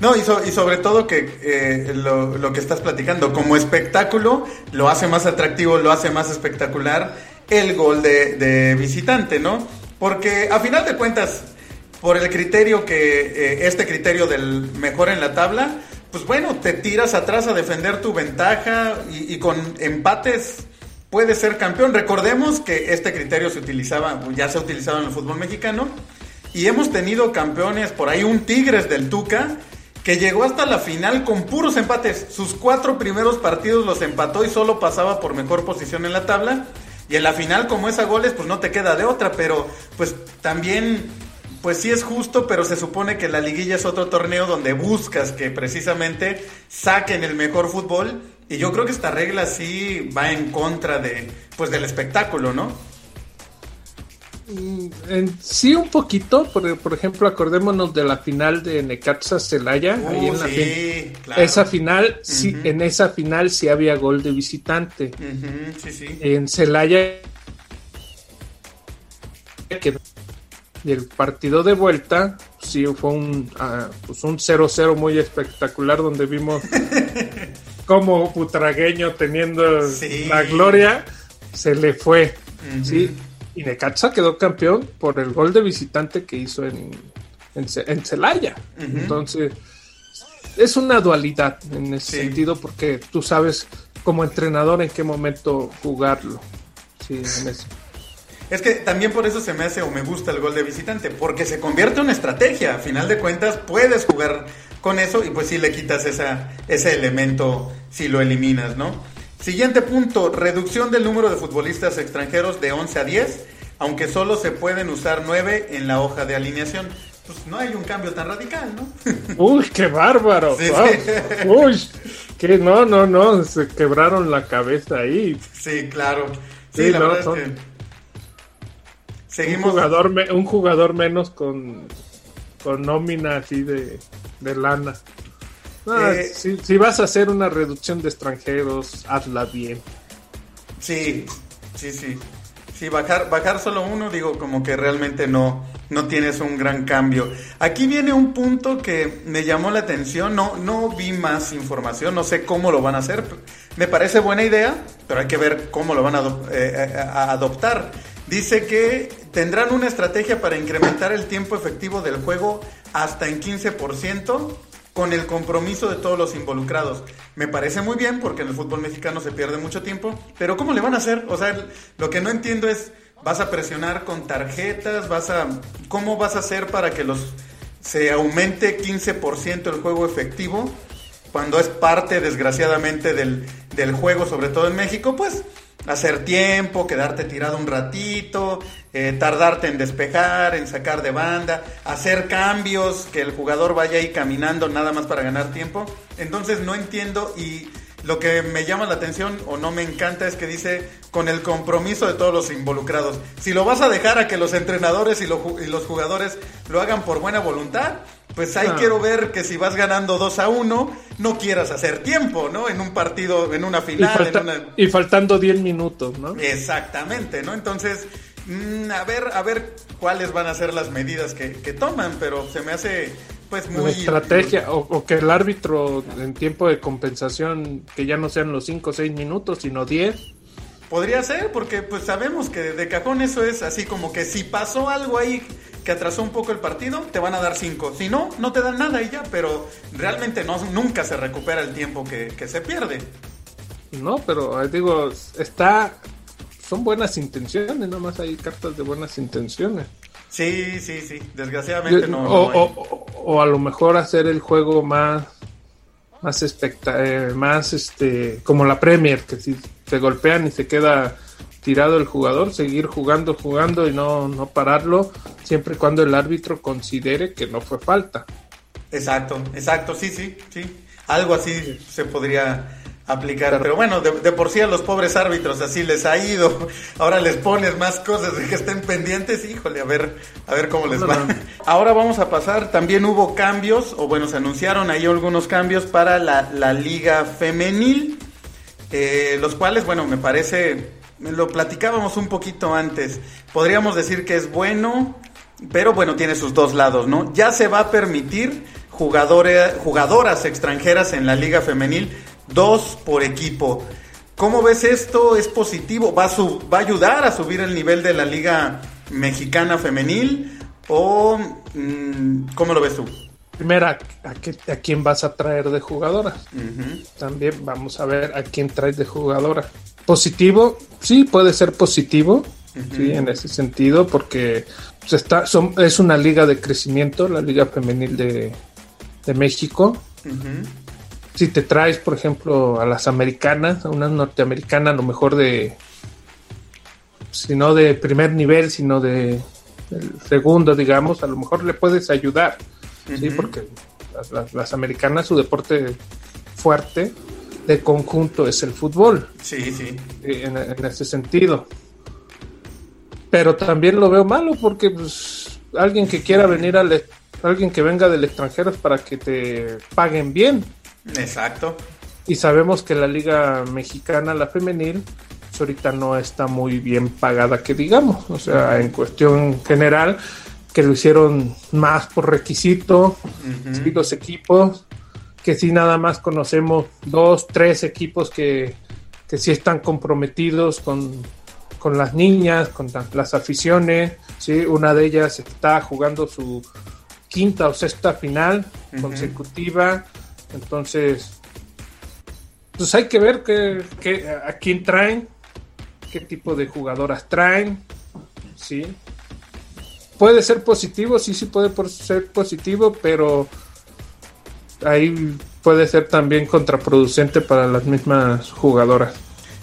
No, y, y, sobre todo que eh, lo, que estás platicando, como espectáculo, lo hace más atractivo, lo hace más espectacular el gol de, visitante, ¿no? Porque a final de cuentas, por el criterio que, eh, este criterio del mejor en la tabla, pues bueno, te tiras atrás a defender tu ventaja y, y con empates puede ser campeón. Recordemos que este criterio se utilizaba, ya se ha utilizado en el fútbol mexicano, y hemos tenido campeones por ahí, un Tigres del Tuca, que llegó hasta la final con puros empates. Sus cuatro primeros partidos los empató y solo pasaba por mejor posición en la tabla. Y en la final, como es a goles, pues no te queda de otra, pero pues también, pues sí es justo, pero se supone que la liguilla es otro torneo donde buscas que precisamente saquen el mejor fútbol y yo creo que esta regla sí va en contra de, pues, del espectáculo, ¿no? Mm, sí, un poquito. Por, por, ejemplo, acordémonos de la final de Necaxa Celaya. Uh, sí, claro. Esa final, sí, en esa final sí había gol de visitante. sí, sí. En Celaya. Y el partido de vuelta, sí, fue un, uh, pues un 0-0 muy espectacular donde vimos como Putragueño teniendo la gloria se le fue. ¿sí? Y Necaxa quedó campeón por el gol de visitante que hizo en, en, Celaya. Entonces, es una dualidad en ese sentido porque tú sabes como entrenador en qué momento jugarlo. Sí, en Es que también por eso se me hace o me gusta el gol de visitante, porque se convierte en una estrategia. A final de cuentas, puedes jugar con eso y pues sí le quitas esa, ese elemento si lo eliminas, ¿no? Siguiente punto, reducción del número de futbolistas extranjeros de 11 a 10, aunque solo se pueden usar 9 en la hoja de alineación. Pues no hay un cambio tan radical, ¿no? Uy, qué bárbaro. Uy, que no, no, no, se quebraron la cabeza ahí. Sí, claro. Sí, la verdad es que seguimos un jugador, un jugador menos con, con nómina así de, de lana. Eh, si, vas a hacer una reducción de extranjeros, hazla bien. Sí, sí, sí. Sí, bajar, bajar solo uno, digo, como que realmente no, no tienes un gran cambio. Aquí viene un punto que me llamó la atención, no, no vi más información, no sé cómo lo van a hacer. Me parece buena idea, pero hay que ver cómo lo van a, eh, eh, a adoptar. Dice que tendrán una estrategia para incrementar el tiempo efectivo del juego hasta en 15% con el compromiso de todos los involucrados. Me parece muy bien porque en el fútbol mexicano se pierde mucho tiempo, pero ¿cómo le van a hacer? O sea, lo que no entiendo es, ¿vas a presionar con tarjetas? ¿Vas a cómo vas a hacer para que los se aumente 15% el juego efectivo cuando es parte desgraciadamente del, del juego, sobre todo en México? Pues hacer tiempo, quedarte tirado un ratito, eh, tardarte en despejar, en sacar de banda, hacer cambios, que el jugador vaya ahí caminando nada más para ganar tiempo. Entonces no entiendo y lo que me llama la atención o no me encanta es que dice con el compromiso de todos los involucrados. Si lo vas a dejar a que los entrenadores y, los jugadores lo hagan por buena voluntad, pues ahí ah. quiero ver que si vas ganando 2 a 1, no quieras hacer tiempo, ¿no? En un partido, en una final. Y, faltando 10 minutos, ¿no? Exactamente, ¿no? Entonces, mm, a ver, a ver cuáles van a ser las medidas que, que toman, pero se me hace pues muy... estrategia, o, que el árbitro en tiempo de compensación, que ya no sean los 5 o 6 minutos, sino 10. Podría ser, porque pues sabemos que de cajón eso es así como que si pasó algo ahí que atrasó un poco el partido, te van a dar 5. Si no, no te dan nada y ya, pero realmente no, nunca se recupera el tiempo que, que se pierde. No, pero eh, digo, está... Son buenas intenciones, nomás hay cartas de buenas intenciones. Sí, sí, sí. Desgraciadamente no. O, a lo mejor hacer el juego más más especta eh, más este como la Premier que si se golpean y se queda tirado el jugador seguir jugando jugando y no no pararlo siempre y cuando el árbitro considere que no fue falta exacto exacto sí sí sí algo así se podría aplicar. Pero bueno, de, por sí a los pobres árbitros así les ha ido. Ahora les pones más cosas de que estén pendientes. Híjole, a ver, a ver cómo les va. Ahora vamos a pasar. También hubo cambios, o bueno, se anunciaron ahí algunos cambios para la, la liga femenil. Eh, los cuales, bueno, me parece, lo platicábamos un poquito antes. Podríamos decir que es bueno, pero bueno, tiene sus dos lados, ¿no? Ya se va a permitir jugadores, jugadoras extranjeras en la liga femenil dos por equipo. ¿Cómo ves esto? ¿Es positivo? ¿Va a, ¿Va a ayudar a subir el nivel de la Liga Mexicana Femenil? ¿O mm, cómo lo ves tú? Primero, ¿a, a, quién vas a traer de jugadora? También vamos a ver a quién traes de jugadora. Positivo, sí, puede ser positivo, sí, en ese sentido, porque pues, está, es una liga de crecimiento, la Liga Femenil de, de México si te traes, por ejemplo, a las americanas, a una norteamericana, a lo mejor de, si no de primer nivel, sino de segundo, digamos, a lo mejor le puedes ayudar, ¿sí? Porque las, americanas, su deporte fuerte de conjunto es el fútbol. Sí, sí. En, ese sentido. Pero también lo veo malo porque pues, alguien que quiera venir al alguien que venga del extranjero es para que te paguen bien. Exacto. Y sabemos que la liga mexicana, la femenil, pues ahorita no está muy bien pagada, que digamos. O sea, en cuestión general, que lo hicieron más por requisito, los equipos, que sí nada más conocemos dos, tres equipos que, que sí están comprometidos con, las niñas, con las aficiones, ¿sí? una de ellas está jugando su quinta o sexta final consecutiva entonces, pues hay que ver que, a quién traen, qué tipo de jugadoras traen, ¿sí? Puede ser positivo, sí, sí puede ser positivo, pero ahí puede ser también contraproducente para las mismas jugadoras.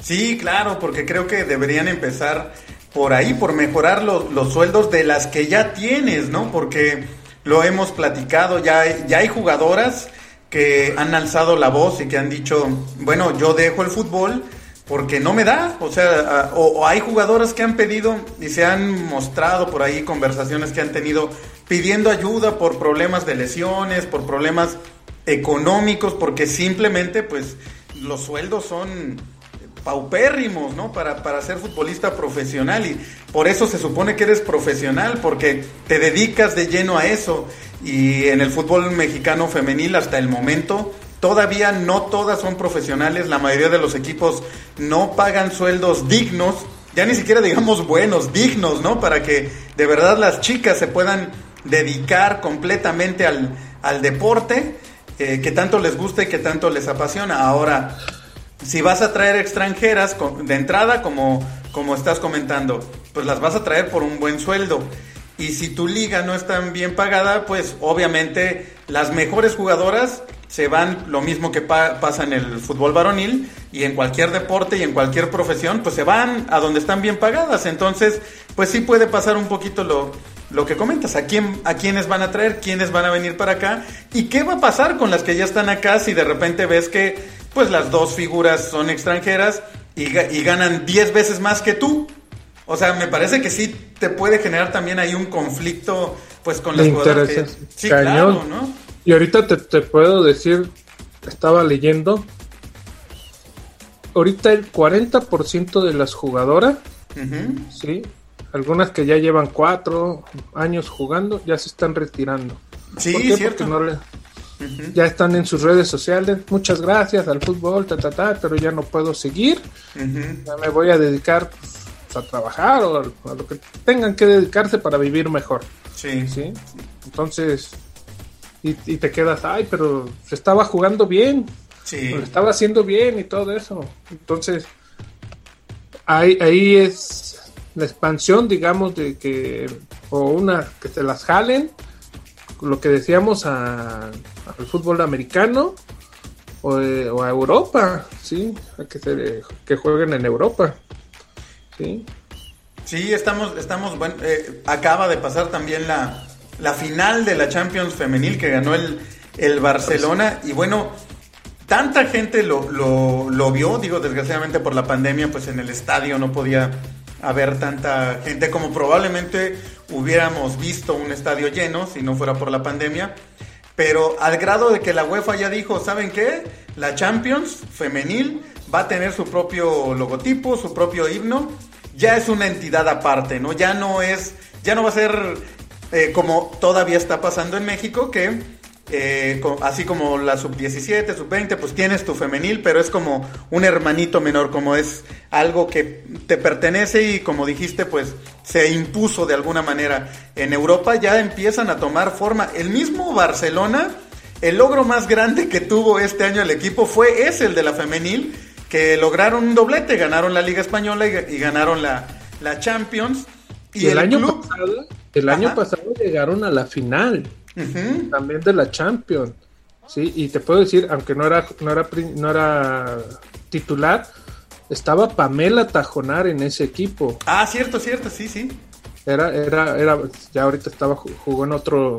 Sí, claro, porque creo que deberían empezar por ahí, por mejorar los, los sueldos de las que ya tienes, ¿no? Porque lo hemos platicado, ya ya hay jugadoras que han alzado la voz y que han dicho, bueno, yo dejo el fútbol porque no me da, o sea, o, hay jugadoras que han pedido y se han mostrado por ahí conversaciones que han tenido pidiendo ayuda por problemas de lesiones, por problemas económicos, porque simplemente pues los sueldos son paupérrimos, ¿no? Para, para ser futbolista profesional y por eso se supone que eres profesional, porque te dedicas de lleno a eso y en el fútbol mexicano femenil hasta el momento todavía no todas son profesionales, la mayoría de los equipos no pagan sueldos dignos, ya ni siquiera digamos buenos, dignos, ¿no? Para que de verdad las chicas se puedan dedicar completamente al, al deporte eh, que tanto les gusta y que tanto les apasiona. Ahora, si vas a traer extranjeras de entrada, como, como estás comentando, pues las vas a traer por un buen sueldo. Y si tu liga no está bien pagada, pues obviamente las mejores jugadoras se van, lo mismo que pasa en el fútbol varonil y en cualquier deporte y en cualquier profesión, pues se van a donde están bien pagadas. Entonces, pues sí puede pasar un poquito lo, lo que comentas, a quién, a quiénes van a traer, quiénes van a venir para acá y qué va a pasar con las que ya están acá si de repente ves que pues las dos figuras son extranjeras y, y ganan 10 veces más que tú. O sea, me parece que sí te puede generar también ahí un conflicto, pues, con las jugadoras. sí, claro, ¿no? Y ahorita te, puedo decir, estaba leyendo, ahorita el 40% de las jugadoras, sí, algunas que ya llevan cuatro años jugando, ya se están retirando. Sí, Porque no le, ya están en sus redes sociales. Muchas gracias al fútbol, ta, ta, ta, pero ya no puedo seguir. Ya me voy a dedicar a trabajar o a, lo que tengan que dedicarse para vivir mejor. Sí. ¿sí? Entonces, y, te quedas, ay, pero se estaba jugando bien. Sí. Lo estaba haciendo bien y todo eso. Entonces, ahí, ahí es la expansión, digamos, de que, o una, que se las jalen, lo que decíamos al fútbol americano o, a Europa, ¿sí? A que, se, que jueguen en Europa. Sí. Sí, estamos, estamos, bueno, eh, acaba de pasar también la, la final de la Champions femenil que ganó el, el Barcelona y bueno, tanta gente lo, lo, lo, vio, digo, desgraciadamente por la pandemia, pues en el estadio no podía haber tanta gente como probablemente hubiéramos visto un estadio lleno si no fuera por la pandemia. Pero al grado de que la UEFA ya dijo, ¿saben qué? La Champions femenil va a tener su propio logotipo, su propio himno ya es una entidad aparte, ¿no? Ya no es, ya no va a ser eh, como todavía está pasando en México, que eh, así como la sub-17, sub-20, pues tienes tu femenil, pero es como un hermanito menor, como es algo que te pertenece y como dijiste, pues se impuso de alguna manera. En Europa ya empiezan a tomar forma. El mismo Barcelona, el logro más grande que tuvo este año el equipo fue el de la femenil, que lograron un doblete, ganaron la Liga Española y, ganaron la, la Champions. Y, el, año pasado, el año pasado llegaron a la final también de la Champions. Sí, y te puedo decir, aunque no era, no era, no era titular, estaba Pamela Tajonar en ese equipo. Ah, cierto, cierto, sí, sí. Era, era, era, ya ahorita estaba, jugó en otro,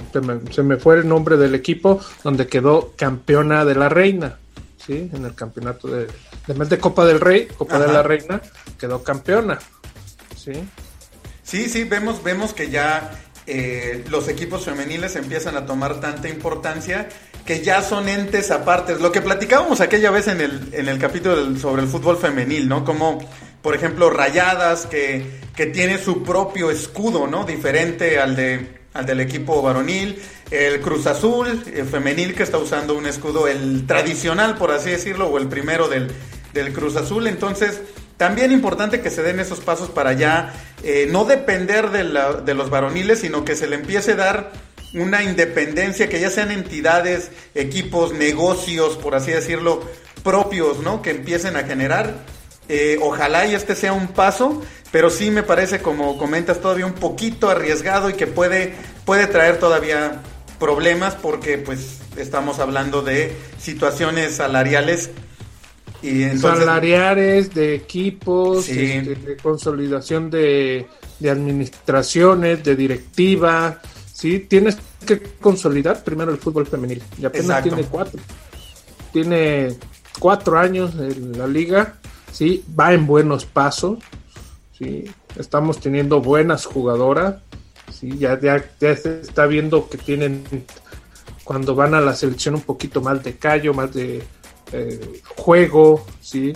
se me fue el nombre del equipo, donde quedó campeona de la reina, ¿sí? En el campeonato de, Además de Copa del Rey, Copa de la Reina, quedó campeona. Sí, sí, sí vemos, vemos que ya eh, los equipos femeniles empiezan a tomar tanta importancia que ya son entes apartes. Lo que platicábamos aquella vez en el, en el capítulo sobre el fútbol femenil, ¿no? Como, por ejemplo, Rayadas, que, que tiene su propio escudo, ¿no? Diferente al de al del equipo varonil, el Cruz Azul el femenil que está usando un escudo, el tradicional, por así decirlo, o el primero del, del Cruz Azul. Entonces, también importante que se den esos pasos para ya eh, no depender de, la, de los varoniles, sino que se le empiece a dar una independencia, que ya sean entidades, equipos, negocios, por así decirlo, propios, ¿no? Que empiecen a generar Eh, ojalá y este sea un paso, pero sí me parece, como comentas, todavía un poquito arriesgado y que puede, puede traer todavía problemas porque pues estamos hablando de situaciones salariales y salariales de equipos este, de consolidación de, de, administraciones de directiva sí tienes que consolidar primero el fútbol femenil y apenas tiene cuatro. Tiene cuatro años en la liga sí va en buenos pasos sí estamos teniendo buenas jugadoras sí ya, ya, ya se está viendo que tienen cuando van a la selección un poquito más de callo más de eh, juego sí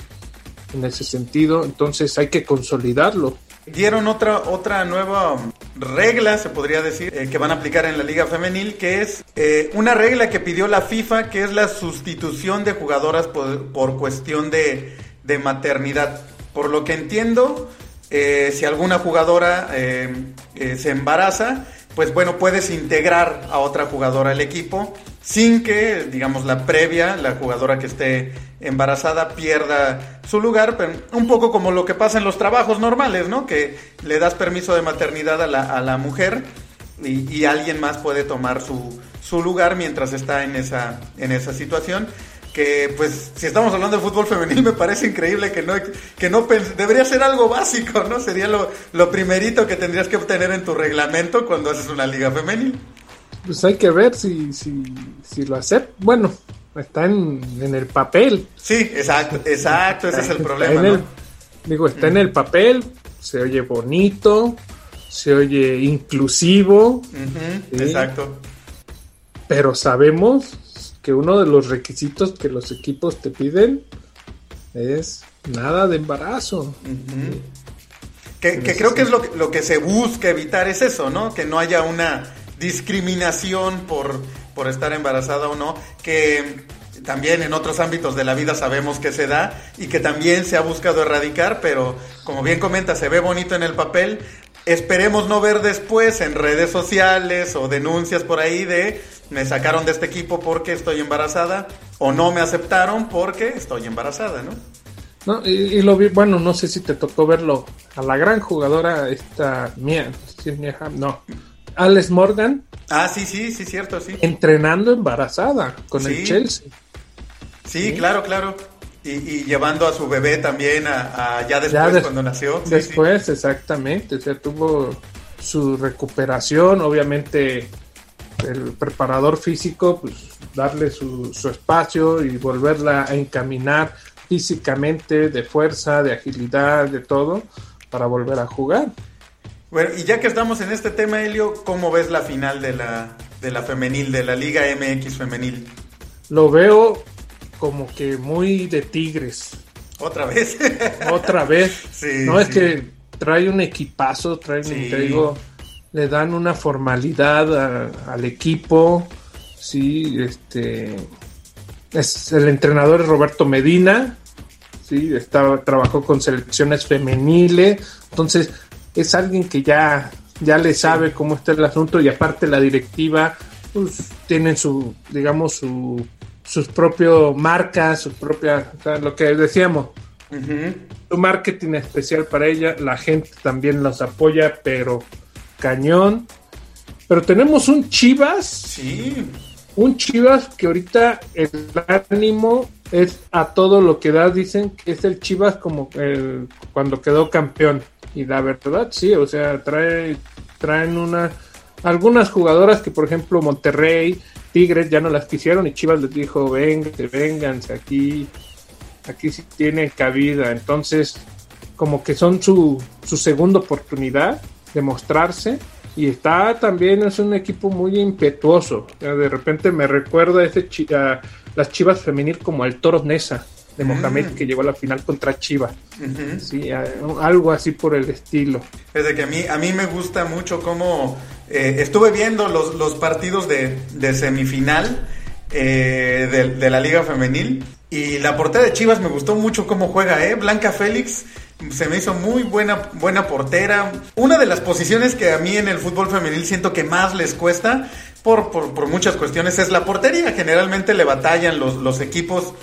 en ese sentido entonces hay que consolidarlo. Dieron otra otra nueva regla se podría decir eh, que van a aplicar en la liga femenil que es eh, una regla que pidió la FIFA que es la sustitución de jugadoras por, por cuestión de, de maternidad. Por lo que entiendo eh, si alguna jugadora se embaraza, pues bueno, puedes integrar a otra jugadora al equipo sin que, digamos, la previa, la jugadora que esté embarazada pierda su lugar, pero un poco como lo que pasa en los trabajos normales, ¿no? Que le das permiso de maternidad a la, a la mujer y, y, alguien más puede tomar su, su lugar mientras está en esa, en esa situación que pues si estamos hablando de fútbol femenil me parece increíble que no que no debería ser algo básico, ¿no? Sería lo, lo primerito que tendrías que obtener en tu reglamento cuando haces una liga femenil. Pues hay que ver si, si, si lo acepta. Bueno, está en, en, el papel. Sí, exacto, exacto, ese es el problema. digo, está en el papel, se oye bonito, se oye inclusivo. Exacto. Pero sabemos que uno de los requisitos que los equipos te piden es nada de embarazo. Que, creo que es lo que, lo que se busca evitar, es eso, ¿no? Que no haya una discriminación por, por estar embarazada o no, que también en otros ámbitos de la vida sabemos que se da y que también se ha buscado erradicar, pero como bien comenta, se ve bonito en el papel. Esperemos no ver después en redes sociales o denuncias por ahí de me sacaron de este equipo porque estoy embarazada o no me aceptaron porque estoy embarazada, ¿no? No, y, lo vi, bueno, no sé si te tocó verlo a la gran jugadora esta Mia, no, Alex Morgan. Ah, sí, sí, sí, cierto, sí. Entrenando embarazada con el Chelsea. Sí, claro, claro. Y, llevando a su bebé también a, ya después cuando nació. después, exactamente. O sea, tuvo su recuperación, obviamente el preparador físico, pues darle su, espacio y volverla a encaminar físicamente, de fuerza, de agilidad, de todo, para volver a jugar. Bueno, y ya que estamos en este tema, Helio, ¿cómo ves la final de la, de la femenil, de la Liga MX femenil? Lo veo como que muy de Tigres. ¿Otra vez? Otra vez. no, es que trae un equipazo, trae, un, te digo, le dan una formalidad al equipo, sí, este, es el entrenador es Roberto Medina, sí, está, trabajó con selecciones femeniles, entonces es alguien que ya, ya le sabe cómo está el asunto y aparte la directiva, pues tienen su, digamos, su, sus propias marcas, sus propias, lo que decíamos, su marketing especial para ella, la gente también los apoya, pero cañón. Pero tenemos un Chivas. Sí. Un Chivas que ahorita el ánimo es a todo lo que da. Dicen que es el Chivas como el, cuando quedó campeón. Y la verdad, sí, o sea, trae, traen una. Algunas jugadoras que, por ejemplo, Monterrey, Tigres ya no las quisieron y Chivas les dijo: vengan, vénganse aquí. Aquí sí tiene cabida. Entonces, como que son su, su segunda oportunidad demostrarse y está también es un equipo muy impetuoso. De repente me recuerda a, ese las Chivas femenil como al Toros Nesa de Mohamed mm. que llegó a la final contra Chivas. Sí, algo así por el estilo. Es de que a mí, a mí me gusta mucho cómo eh, estuve viendo los, los partidos de, de semifinal eh, de, de, la Liga Femenil y la portera de Chivas me gustó mucho cómo juega, ¿eh? Blanca Félix se me hizo muy buena, buena portera. Una de las posiciones que a mí en el fútbol femenil siento que más les cuesta, por, por, muchas cuestiones, es la portería. Generalmente le batallan los, los equipos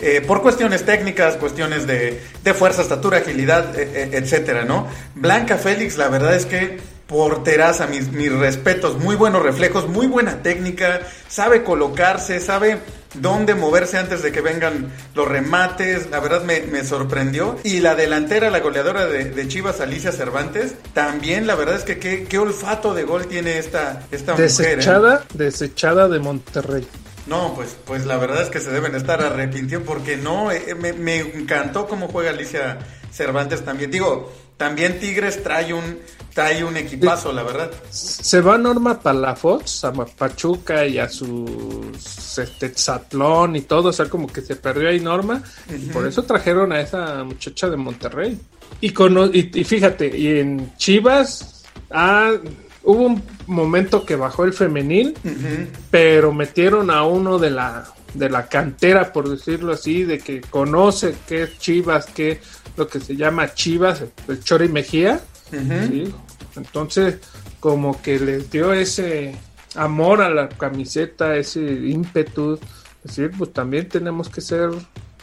eh, por cuestiones técnicas, cuestiones de, de fuerza, estatura, agilidad, e, e, etcétera, ¿no? Blanca Félix, la verdad es que porteraza, mis, mis respetos, muy buenos reflejos, muy buena técnica, sabe colocarse, sabe dónde moverse antes de que vengan los remates, la verdad me, sorprendió. Y la delantera, la goleadora de, Chivas, Alicia Cervantes, también la verdad es que qué, olfato de gol tiene esta, esta desechada, mujer. ¿eh? Desechada de Monterrey. No, pues, pues la verdad es que se deben estar arrepintiendo porque no, eh, me, me encantó cómo juega Alicia Cervantes también. Digo, también Tigres trae un, trae un equipazo, la verdad. Se va Norma Palafox a Pachuca y a su este, y todo, o sea, como que se perdió ahí Norma. y por eso trajeron a esa muchacha de Monterrey. Y, con, y, fíjate, y en Chivas ah, hubo un momento que bajó el femenil, pero metieron a uno de la de la cantera, por decirlo así, de que conoce qué es Chivas, qué lo que se llama Chivas, el Chori Mejía. Entonces, como que les dio ese amor a la camiseta, ese ímpetu. Es decir, pues también tenemos que ser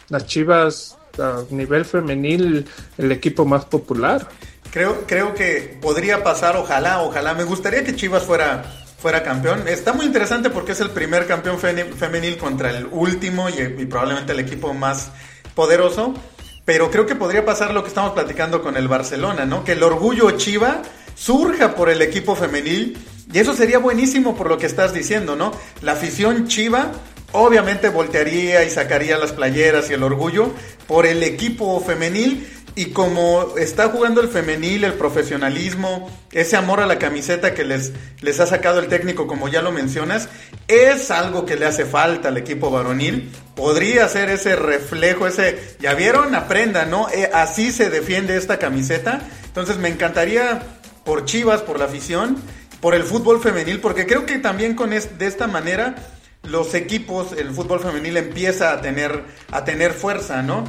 las Chivas a nivel femenil el equipo más popular. Creo, creo que podría pasar, ojalá, ojalá. Me gustaría que Chivas fuera, fuera campeón. Está muy interesante porque es el primer campeón femenil contra el último y probablemente el equipo más poderoso. Pero creo que podría pasar lo que estamos platicando con el Barcelona, ¿no? Que el orgullo Chiva surja por el equipo femenil. Y eso sería buenísimo por lo que estás diciendo, ¿no? La afición Chiva obviamente voltearía y sacaría las playeras y el orgullo por el equipo femenil y como está jugando el femenil, el profesionalismo, ese amor a la camiseta que les, les ha sacado el técnico, como ya lo mencionas, es algo que le hace falta al equipo varonil. Podría ser ese reflejo, ese, ya vieron, aprenda, ¿no? Eh, así se defiende esta camiseta. Entonces me encantaría por Chivas, por la afición, por el fútbol femenil, porque creo que también con de esta manera los equipos, el fútbol femenil empieza a tener, a tener fuerza, ¿no?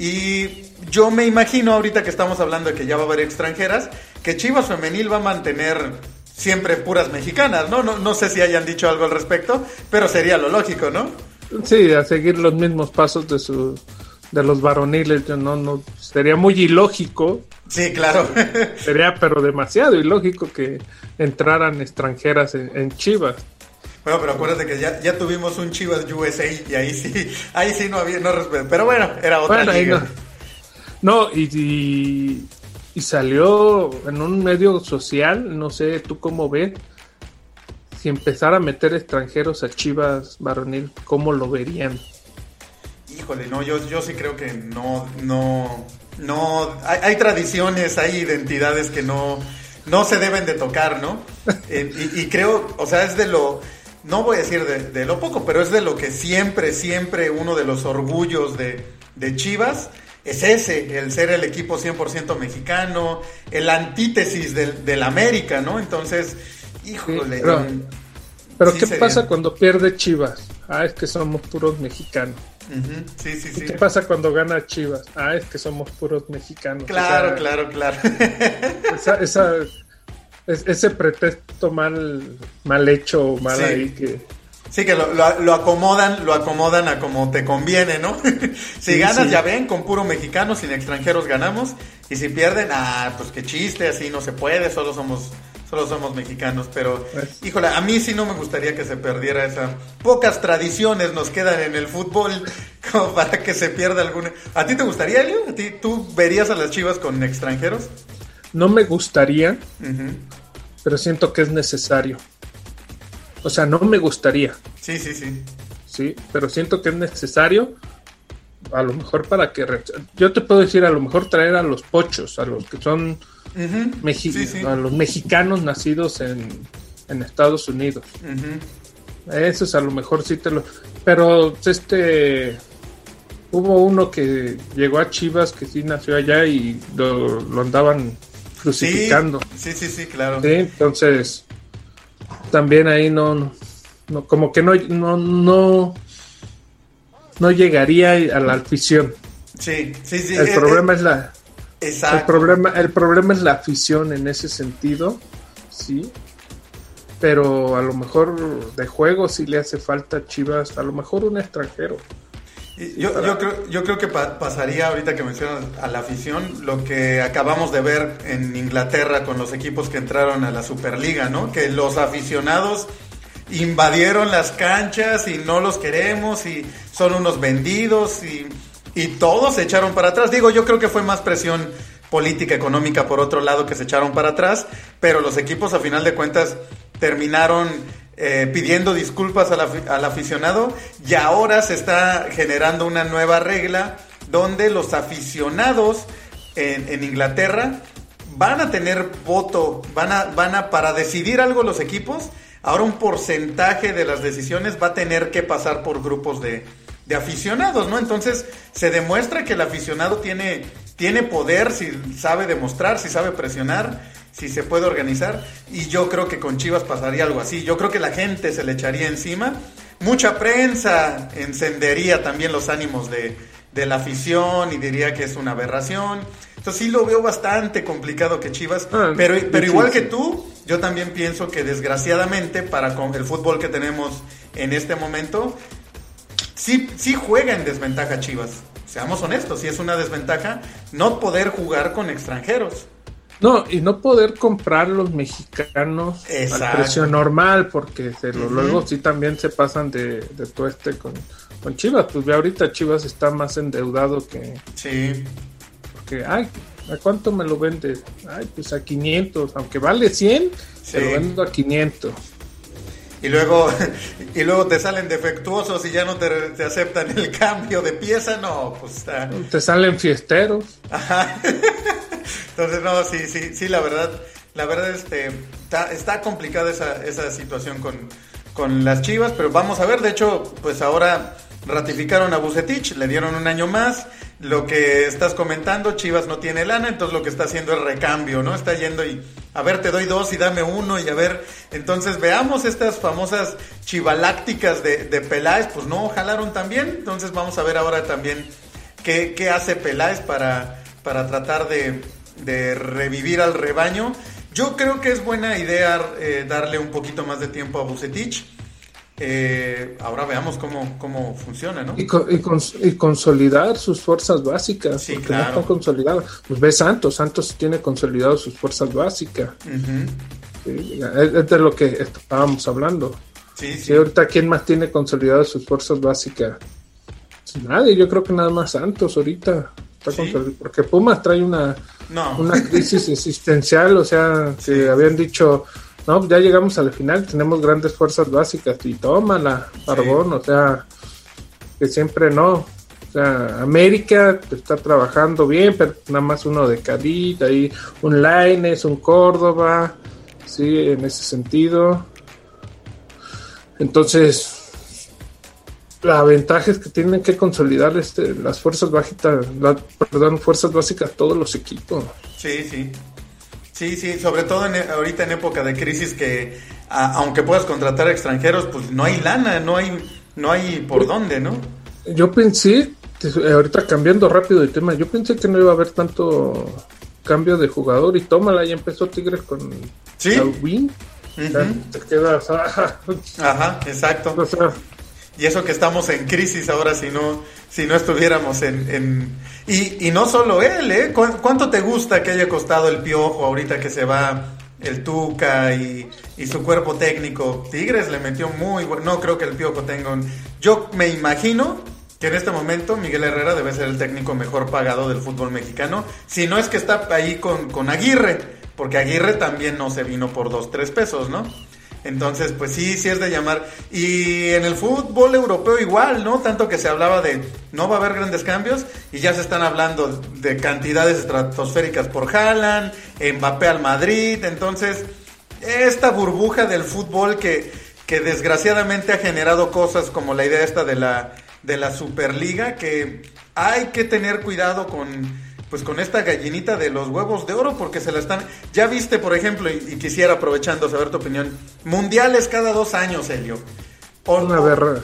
Y yo me imagino ahorita que estamos hablando de que ya va a haber extranjeras, que Chivas Femenil va a mantener siempre puras mexicanas, ¿no? No, no sé si hayan dicho algo al respecto, pero sería lo lógico, ¿no? Sí, a seguir los mismos pasos de su de los varoniles, no, no sería muy ilógico. Sí, claro. sería, pero demasiado ilógico que entraran extranjeras en, Chivas. Bueno, pero acuérdate que ya, ya tuvimos un Chivas USA y ahí sí, ahí sí no había, no respeto. Pero bueno, era otra liga. No, y, y, salió en un medio social, no sé, tú cómo ves, si empezara a meter extranjeros a Chivas varonil, ¿cómo lo verían? Híjole, no, yo, yo sí creo que no, no, no, hay, tradiciones, hay identidades que no, no se deben de tocar, ¿no? Eh, y, creo, o sea, es de lo, no voy a decir de, lo poco, pero es de lo que siempre, siempre uno de los orgullos de, de Chivas es ese, el ser el equipo 100% mexicano, el antítesis del, del América, ¿no? Entonces, híjole. pero, ¿qué pasa cuando pierde Chivas? Ah, es que somos puros mexicanos. Sí, sí, sí. ¿Qué pasa cuando gana Chivas? Ah, es que somos puros mexicanos. Claro, claro, claro. Esa, ese pretexto mal, mal hecho, mal ahí que Sí, que lo, lo, acomodan, lo acomodan a como te conviene, ¿no? si ganas, ya ven, con puro mexicano, sin extranjeros ganamos. Y si pierden, ah, pues qué chiste, así no se puede, solo somos, solo somos mexicanos. Pero, pues. híjole, a mí sí no me gustaría que se perdiera esa. Pocas tradiciones nos quedan en el fútbol como para que se pierda alguna. ¿A ti te gustaría, Elio? ¿A ti, tú verías a las chivas con extranjeros? No me gustaría, pero siento que es necesario. O sea, no me gustaría. Sí, sí, sí. Sí, pero siento que es necesario, a lo mejor para que... Yo te puedo decir, a lo mejor traer a los pochos, a los que son... A los mexicanos nacidos en, en Estados Unidos. Eso es a lo mejor sí te lo... Pero este... Hubo uno que llegó a Chivas que sí nació allá y lo, lo andaban crucificando. Sí, sí, sí, claro. Sí, entonces también ahí no, no como que no, no, no, no llegaría a la afición. Sí, sí, sí. El eh, problema eh, es la. Exacto. El problema, el problema es la afición en ese sentido, sí. Pero a lo mejor de juego si le hace falta Chivas, a lo mejor un extranjero. Yo, yo, creo, yo creo que pasaría ahorita que mencionas a la afición lo que acabamos de ver en Inglaterra con los equipos que entraron a la Superliga, ¿no? Que los aficionados invadieron las canchas y no los queremos y son unos vendidos y, y todos se echaron para atrás. Digo, yo creo que fue más presión política económica por otro lado que se echaron para atrás, pero los equipos a final de cuentas terminaron eh, pidiendo disculpas al, aficionado y ahora se está generando una nueva regla donde los aficionados en, Inglaterra van a tener voto, van a, van a, para decidir algo los equipos, ahora un porcentaje de las decisiones va a tener que pasar por grupos de, de aficionados, ¿no? Entonces se demuestra que el aficionado tiene, tiene poder, si sabe demostrar, si sabe presionar si se puede organizar. Y yo creo que con Chivas pasaría algo así. Yo creo que la gente se le echaría encima. Mucha prensa encendería también los ánimos de, la afición y diría que es una aberración. Entonces sí lo veo bastante complicado que Chivas, ah, pero, pero igual que tú, yo también pienso que desgraciadamente para el fútbol que tenemos en este momento, sí, sí juega en desventaja Chivas. Seamos honestos, si es una desventaja no poder jugar con extranjeros. No, y no poder comprar los mexicanos al precio normal, porque luego sí también se pasan de, de tueste con, con Chivas. Pues ve ahorita Chivas está más endeudado que. Sí. Porque, ay, ¿a cuánto me lo vende? Ay, pues a 500, aunque vale 100, se lo vendo a 500. Y luego, y luego te salen defectuosos y ya no te, te aceptan el cambio de pieza, no, pues está. Te salen fiesteros. Ajá. Entonces, no, sí, sí, sí, la verdad, la verdad, este, está, complicada esa, esa situación con, con las Chivas, pero vamos a ver, de hecho, pues ahora ratificaron a Bucetich, le dieron un año más. Lo que estás comentando, Chivas no tiene lana, entonces lo que está haciendo es recambio, ¿no? Está yendo y, a ver, te doy dos y dame uno y a ver, entonces veamos estas famosas chivalácticas de, de Peláez, pues no jalaron también, entonces vamos a ver ahora también qué, qué hace Peláez para, para tratar de, de revivir al rebaño. Yo creo que es buena idea eh, darle un poquito más de tiempo a Bucetich. Eh, ahora veamos cómo, cómo funciona, ¿no? Y, y, consolidar sus fuerzas básicas. Sí, claro. consolidadas. Pues ve Santos, Santos tiene consolidado sus fuerzas básicas. es, de lo que estábamos hablando. Sí, sí. Y ahorita, ¿quién más tiene consolidado sus fuerzas básicas? Pues nadie, yo creo que nada más Santos ahorita. Porque Pumas trae una, una crisis existencial, o sea, que habían dicho, no, ya llegamos a la final, tenemos grandes fuerzas básicas y tómala, Barbón, o sea, que siempre no. O sea, América está trabajando bien, pero nada más uno de Cádiz, ahí un Laines, un Córdoba, sí, en ese sentido. Entonces, la ventaja es que tienen que consolidar este, las fuerzas básicas, perdón, fuerzas básicas todos los equipos. Sí, sí. Sí, sí, sobre todo en, ahorita en época de crisis que aunque puedas contratar extranjeros, pues no hay lana, no hay no hay por dónde, ¿no? Yo pensé, ahorita cambiando rápido de tema, yo pensé que no iba a haber tanto cambio de jugador y tómala, ya empezó Tigres con ¿Sí? Te quedas. Ajá, exacto. Y eso que estamos en crisis ahora si no, si no estuviéramos en... Y, no solo él, ¿eh? ¿Cuánto te gusta que haya costado el piojo ahorita que se va el Tuca y, y su cuerpo técnico? Tigres le metió muy bueno. No creo que el piojo tenga un... Yo me imagino que en este momento Miguel Herrera debe ser el técnico mejor pagado del fútbol mexicano. Si no es que está ahí con, con Aguirre, porque Aguirre también no se vino por dos, tres pesos, ¿no? Entonces, pues sí, sí es de llamar. Y en el fútbol europeo igual, ¿no? Tanto que se hablaba de no va a haber grandes cambios y ya se están hablando de cantidades estratosféricas por Haaland, Mbappé al Madrid. Entonces, esta burbuja del fútbol que, que desgraciadamente ha generado cosas como la idea esta de la, de la Superliga, que hay que tener cuidado con pues con esta gallinita de los huevos de oro porque se la están... Ya viste, por ejemplo, y, quisiera aprovechando saber tu opinión, mundiales cada dos años, Helio. Una verdad.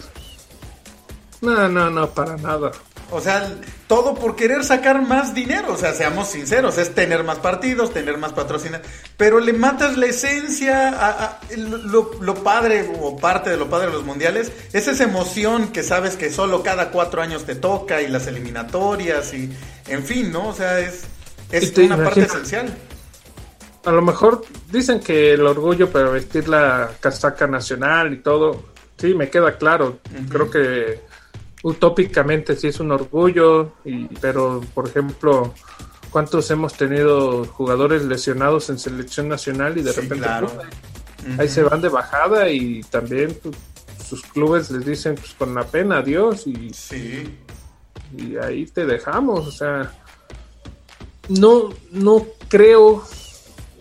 No, no, no, para nada. O sea, todo por querer sacar más dinero, o sea, seamos sinceros, es tener más partidos, tener más patrocinados, pero le matas la esencia, a, lo, padre o parte de lo padre de los mundiales, es esa emoción que sabes que solo cada cuatro años te toca y las eliminatorias y, en fin, ¿no? O sea, es, es una parte esencial. A lo mejor dicen que el orgullo para vestir la casaca nacional y todo, sí, me queda claro, creo que utópicamente sí es un orgullo, y, pero por ejemplo, ¿cuántos hemos tenido jugadores lesionados en selección nacional y de repente pues, ahí se van de bajada y también pues, sus clubes les dicen pues, con la pena adiós y, y ahí te dejamos, o sea, no, no creo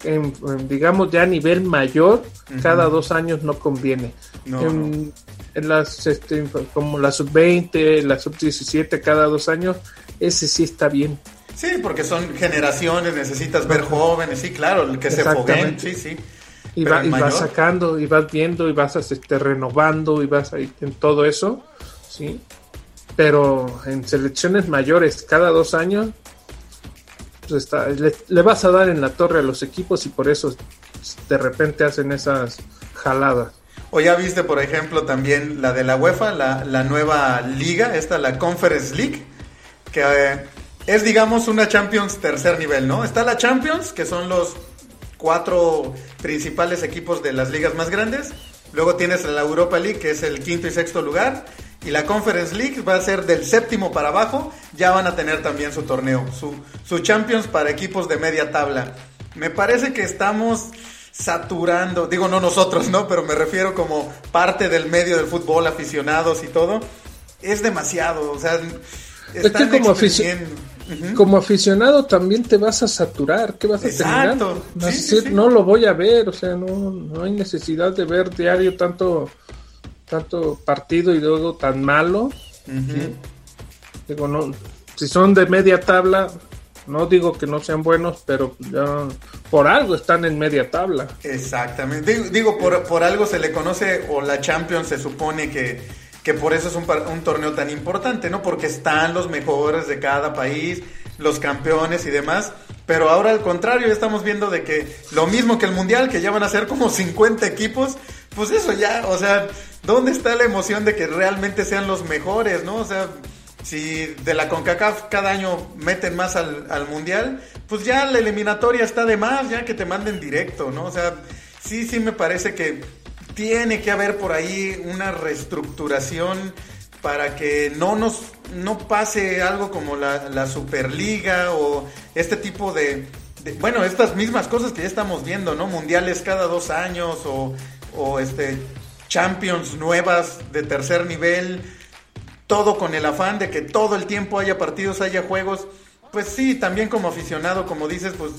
en, digamos ya a nivel mayor, cada dos años no conviene. en, las este, como la sub 20, la sub 17 cada dos años, ese sí está bien. Sí, porque son generaciones, necesitas ver jóvenes, sí, claro, el que se foguen, sí, sí. Y, vas sacando, y vas viendo, y vas este, renovando, y vas ahí en todo eso, sí. Pero en selecciones mayores cada dos años, pues está, le, vas a dar en la torre a los equipos y por eso de repente hacen esas jaladas. O ya viste, por ejemplo, también la de la UEFA, la, nueva liga, esta, la Conference League, que eh, es, digamos, una Champions tercer nivel, ¿no? Está la Champions, que son los cuatro principales equipos de las ligas más grandes. Luego tienes la Europa League, que es el quinto y sexto lugar. Y la Conference League va a ser del séptimo para abajo. Ya van a tener también su torneo, su, su Champions para equipos de media tabla. Me parece que estamos saturando, digo no nosotros, ¿no? Pero me refiero como parte del medio del fútbol, aficionados y todo. Es demasiado, o sea, es que como, como aficionado también te vas a saturar, ¿qué vas a Exacto. decir, no lo voy a ver, o sea, no, no hay necesidad de ver diario tanto tanto partido y luego tan malo. Digo, no, si son de media tabla, no digo que no sean buenos, pero ya por algo están en media tabla. Exactamente. Digo, por, por, algo se le conoce, o la Champions se supone que, que por eso es un, un, torneo tan importante, ¿no? Porque están los mejores de cada país, los campeones y demás. Pero ahora al contrario, estamos viendo de que lo mismo que el Mundial, que ya van a ser como 50 equipos, pues eso ya, o sea, ¿dónde está la emoción de que realmente sean los mejores, no? O sea, si de la CONCACAF cada año meten más al, al, Mundial, pues ya la eliminatoria está de más, ya que te manden directo, ¿no? O sea, sí, sí me parece que tiene que haber por ahí una reestructuración para que no nos no pase algo como la, la Superliga o este tipo de, de, bueno, estas mismas cosas que ya estamos viendo, ¿no? Mundiales cada dos años o, o este Champions nuevas de tercer nivel, todo con el afán de que todo el tiempo haya partidos, haya juegos. Pues sí, también como aficionado, como dices, pues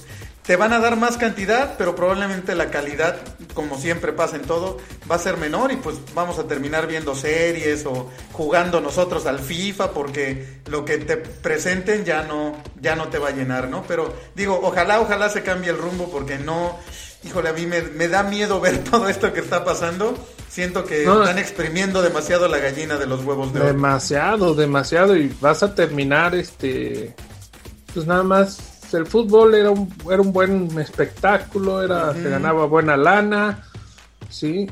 te van a dar más cantidad, pero probablemente la calidad, como siempre pasa en todo, va a ser menor y pues vamos a terminar viendo series o jugando nosotros al FIFA porque lo que te presenten ya no, ya no te va a llenar, ¿no? Pero digo, ojalá, ojalá se cambie el rumbo porque no, híjole, a mí me, da miedo ver todo esto que está pasando. Siento que están exprimiendo demasiado la gallina de los huevos de Demasiado, demasiado y vas a terminar este, pues nada más el fútbol era un, era un buen espectáculo, era, se ganaba buena lana, sí.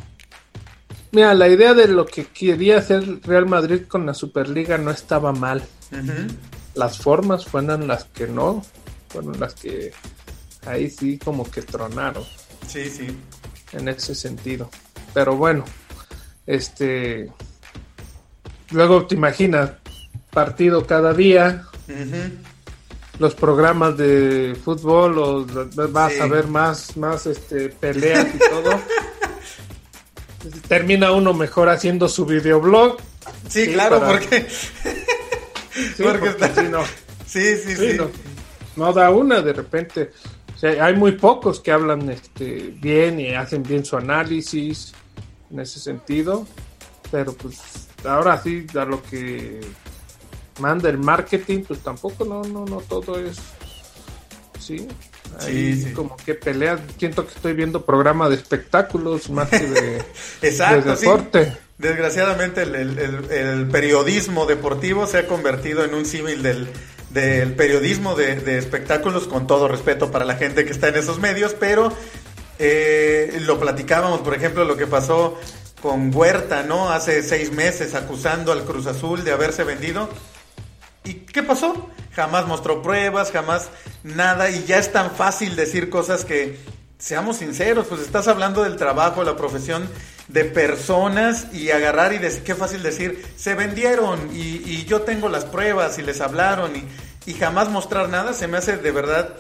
Mira, la idea de lo que quería hacer Real Madrid con la Superliga no estaba mal. Las formas fueron las que no, fueron las que ahí sí como que tronaron. Sí, sí. En ese sentido. Pero bueno, este... Luego te imaginas, partido cada día los programas de fútbol o vas a ver más más este peleas y todo. Termina uno mejor haciendo su videoblog. Sí, claro porque porque, está... sí, no. sí sí sí, No, da una de repente. Hay muy pocos que hablan este bien y hacen bien su análisis en ese sentido pero pues ahora sí a lo que manda el marketing, pues tampoco, no, no, no todo es. Sí, sí, como que pelea. Siento que estoy viendo programa de espectáculos más que de, Exacto, deporte. desgraciadamente el, periodismo deportivo se ha convertido en un símil del, periodismo de, espectáculos, con todo respeto para la gente que está en esos medios, pero eh, lo platicábamos, por ejemplo, lo que pasó con Huerta, ¿no? Hace seis meses acusando al Cruz Azul de haberse vendido. ¿Y qué pasó? Jamás mostró pruebas, jamás nada, y ya es tan fácil decir cosas que, seamos sinceros, pues estás hablando del trabajo, la profesión de personas y agarrar y decir, qué fácil decir, se vendieron y, yo tengo las pruebas y les hablaron y, y jamás mostrar nada, se me hace de verdad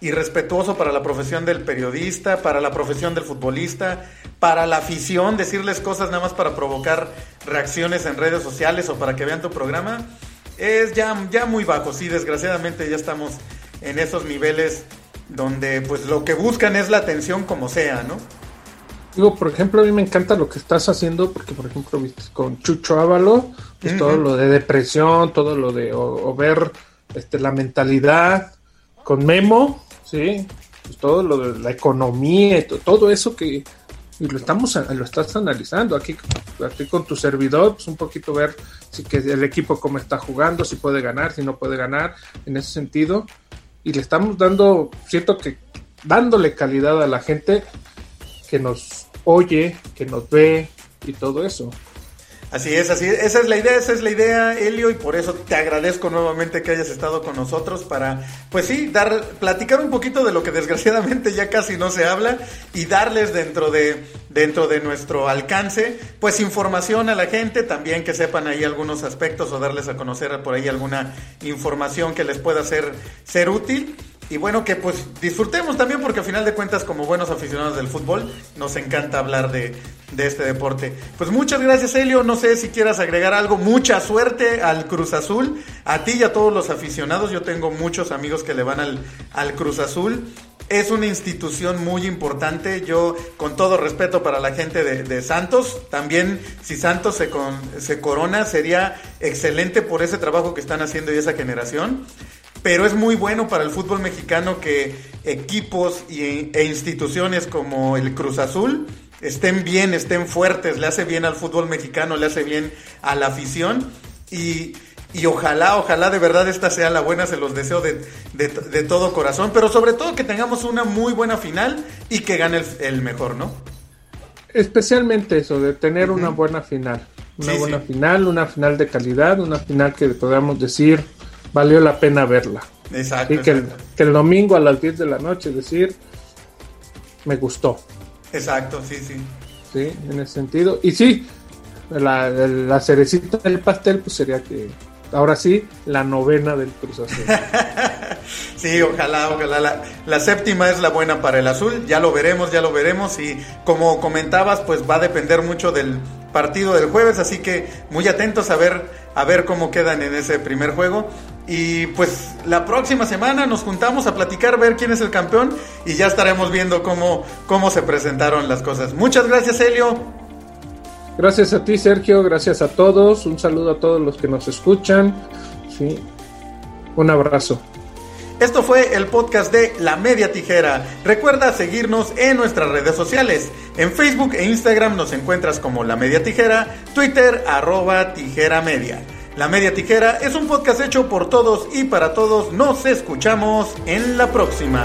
irrespetuoso para la profesión del periodista, para la profesión del futbolista, para la afición, decirles cosas nada más para provocar reacciones en redes sociales o para que vean tu programa, es ya, ya muy bajo. Sí, desgraciadamente ya estamos en esos niveles donde pues lo que buscan es la atención como sea, ¿no? Digo, por ejemplo, a mí me encanta lo que estás haciendo, porque por ejemplo, con Chucho Ávalo, pues todo lo de depresión, todo lo de o, ver este, la mentalidad, con Memo, Sí, pues todo lo de la economía todo eso que y lo estamos lo estás analizando aquí, aquí con tu servidor, pues un poquito ver si que el equipo cómo está jugando, si puede ganar, si no puede ganar, en ese sentido. Y le estamos dando, siento que dándole calidad a la gente que nos oye, que nos ve y todo eso. Así es, así es. Esa es la idea, esa es la idea, Elio, y por eso te agradezco nuevamente que hayas estado con nosotros para, pues sí, dar, platicar un poquito de lo que desgraciadamente ya casi no se habla y darles dentro de, dentro de nuestro alcance, pues información a la gente, también que sepan ahí algunos aspectos o darles a conocer por ahí alguna información que les pueda ser, ser útil. Y bueno, que pues disfrutemos también porque al final de cuentas como buenos aficionados del fútbol nos encanta hablar de, este deporte. Pues muchas gracias Helio, no sé si quieras agregar algo, mucha suerte al Cruz Azul, a ti y a todos los aficionados, yo tengo muchos amigos que le van al, al Cruz Azul. Es una institución muy importante, yo con todo respeto para la gente de, Santos, también si Santos se, se corona sería excelente por ese trabajo que están haciendo y esa generación pero es muy bueno para el fútbol mexicano que equipos y, e instituciones como el Cruz Azul estén bien, estén fuertes, le hace bien al fútbol mexicano, le hace bien a la afición y, ojalá, ojalá de verdad esta sea la buena, se los deseo de, todo corazón, pero sobre todo que tengamos una muy buena final y que gane el, mejor, ¿no? Especialmente eso, de tener una buena final, una buena final, una final de calidad, una final que podamos decir valió la pena verla. Exacto. Y que, El, domingo a las 10 de la noche decir, me gustó. Exacto, sí, sí. Sí, en ese sentido. Y sí, la, la cerecita del pastel, pues sería que ahora sí, la novena del Cruz Azul. sí, ojalá, ojalá. La, la, séptima es la buena para el azul. Ya lo veremos, ya lo veremos. Y como comentabas, pues va a depender mucho del partido del jueves. Así que muy atentos a ver, a ver cómo quedan en ese primer juego. Y pues la próxima semana nos juntamos a platicar, ver quién es el campeón y ya estaremos viendo cómo, cómo se presentaron las cosas. Muchas gracias, Helio. Gracias a ti, Sergio. Gracias a todos. Un saludo a todos los que nos escuchan. Sí. Un abrazo. Esto fue el podcast de La Media Tijera. Recuerda seguirnos en nuestras redes sociales. En Facebook e Instagram nos encuentras como La Media Tijera, Twitter arroba Tijera Media. La Media Tijera es un podcast hecho por todos y para todos. Nos escuchamos en la próxima.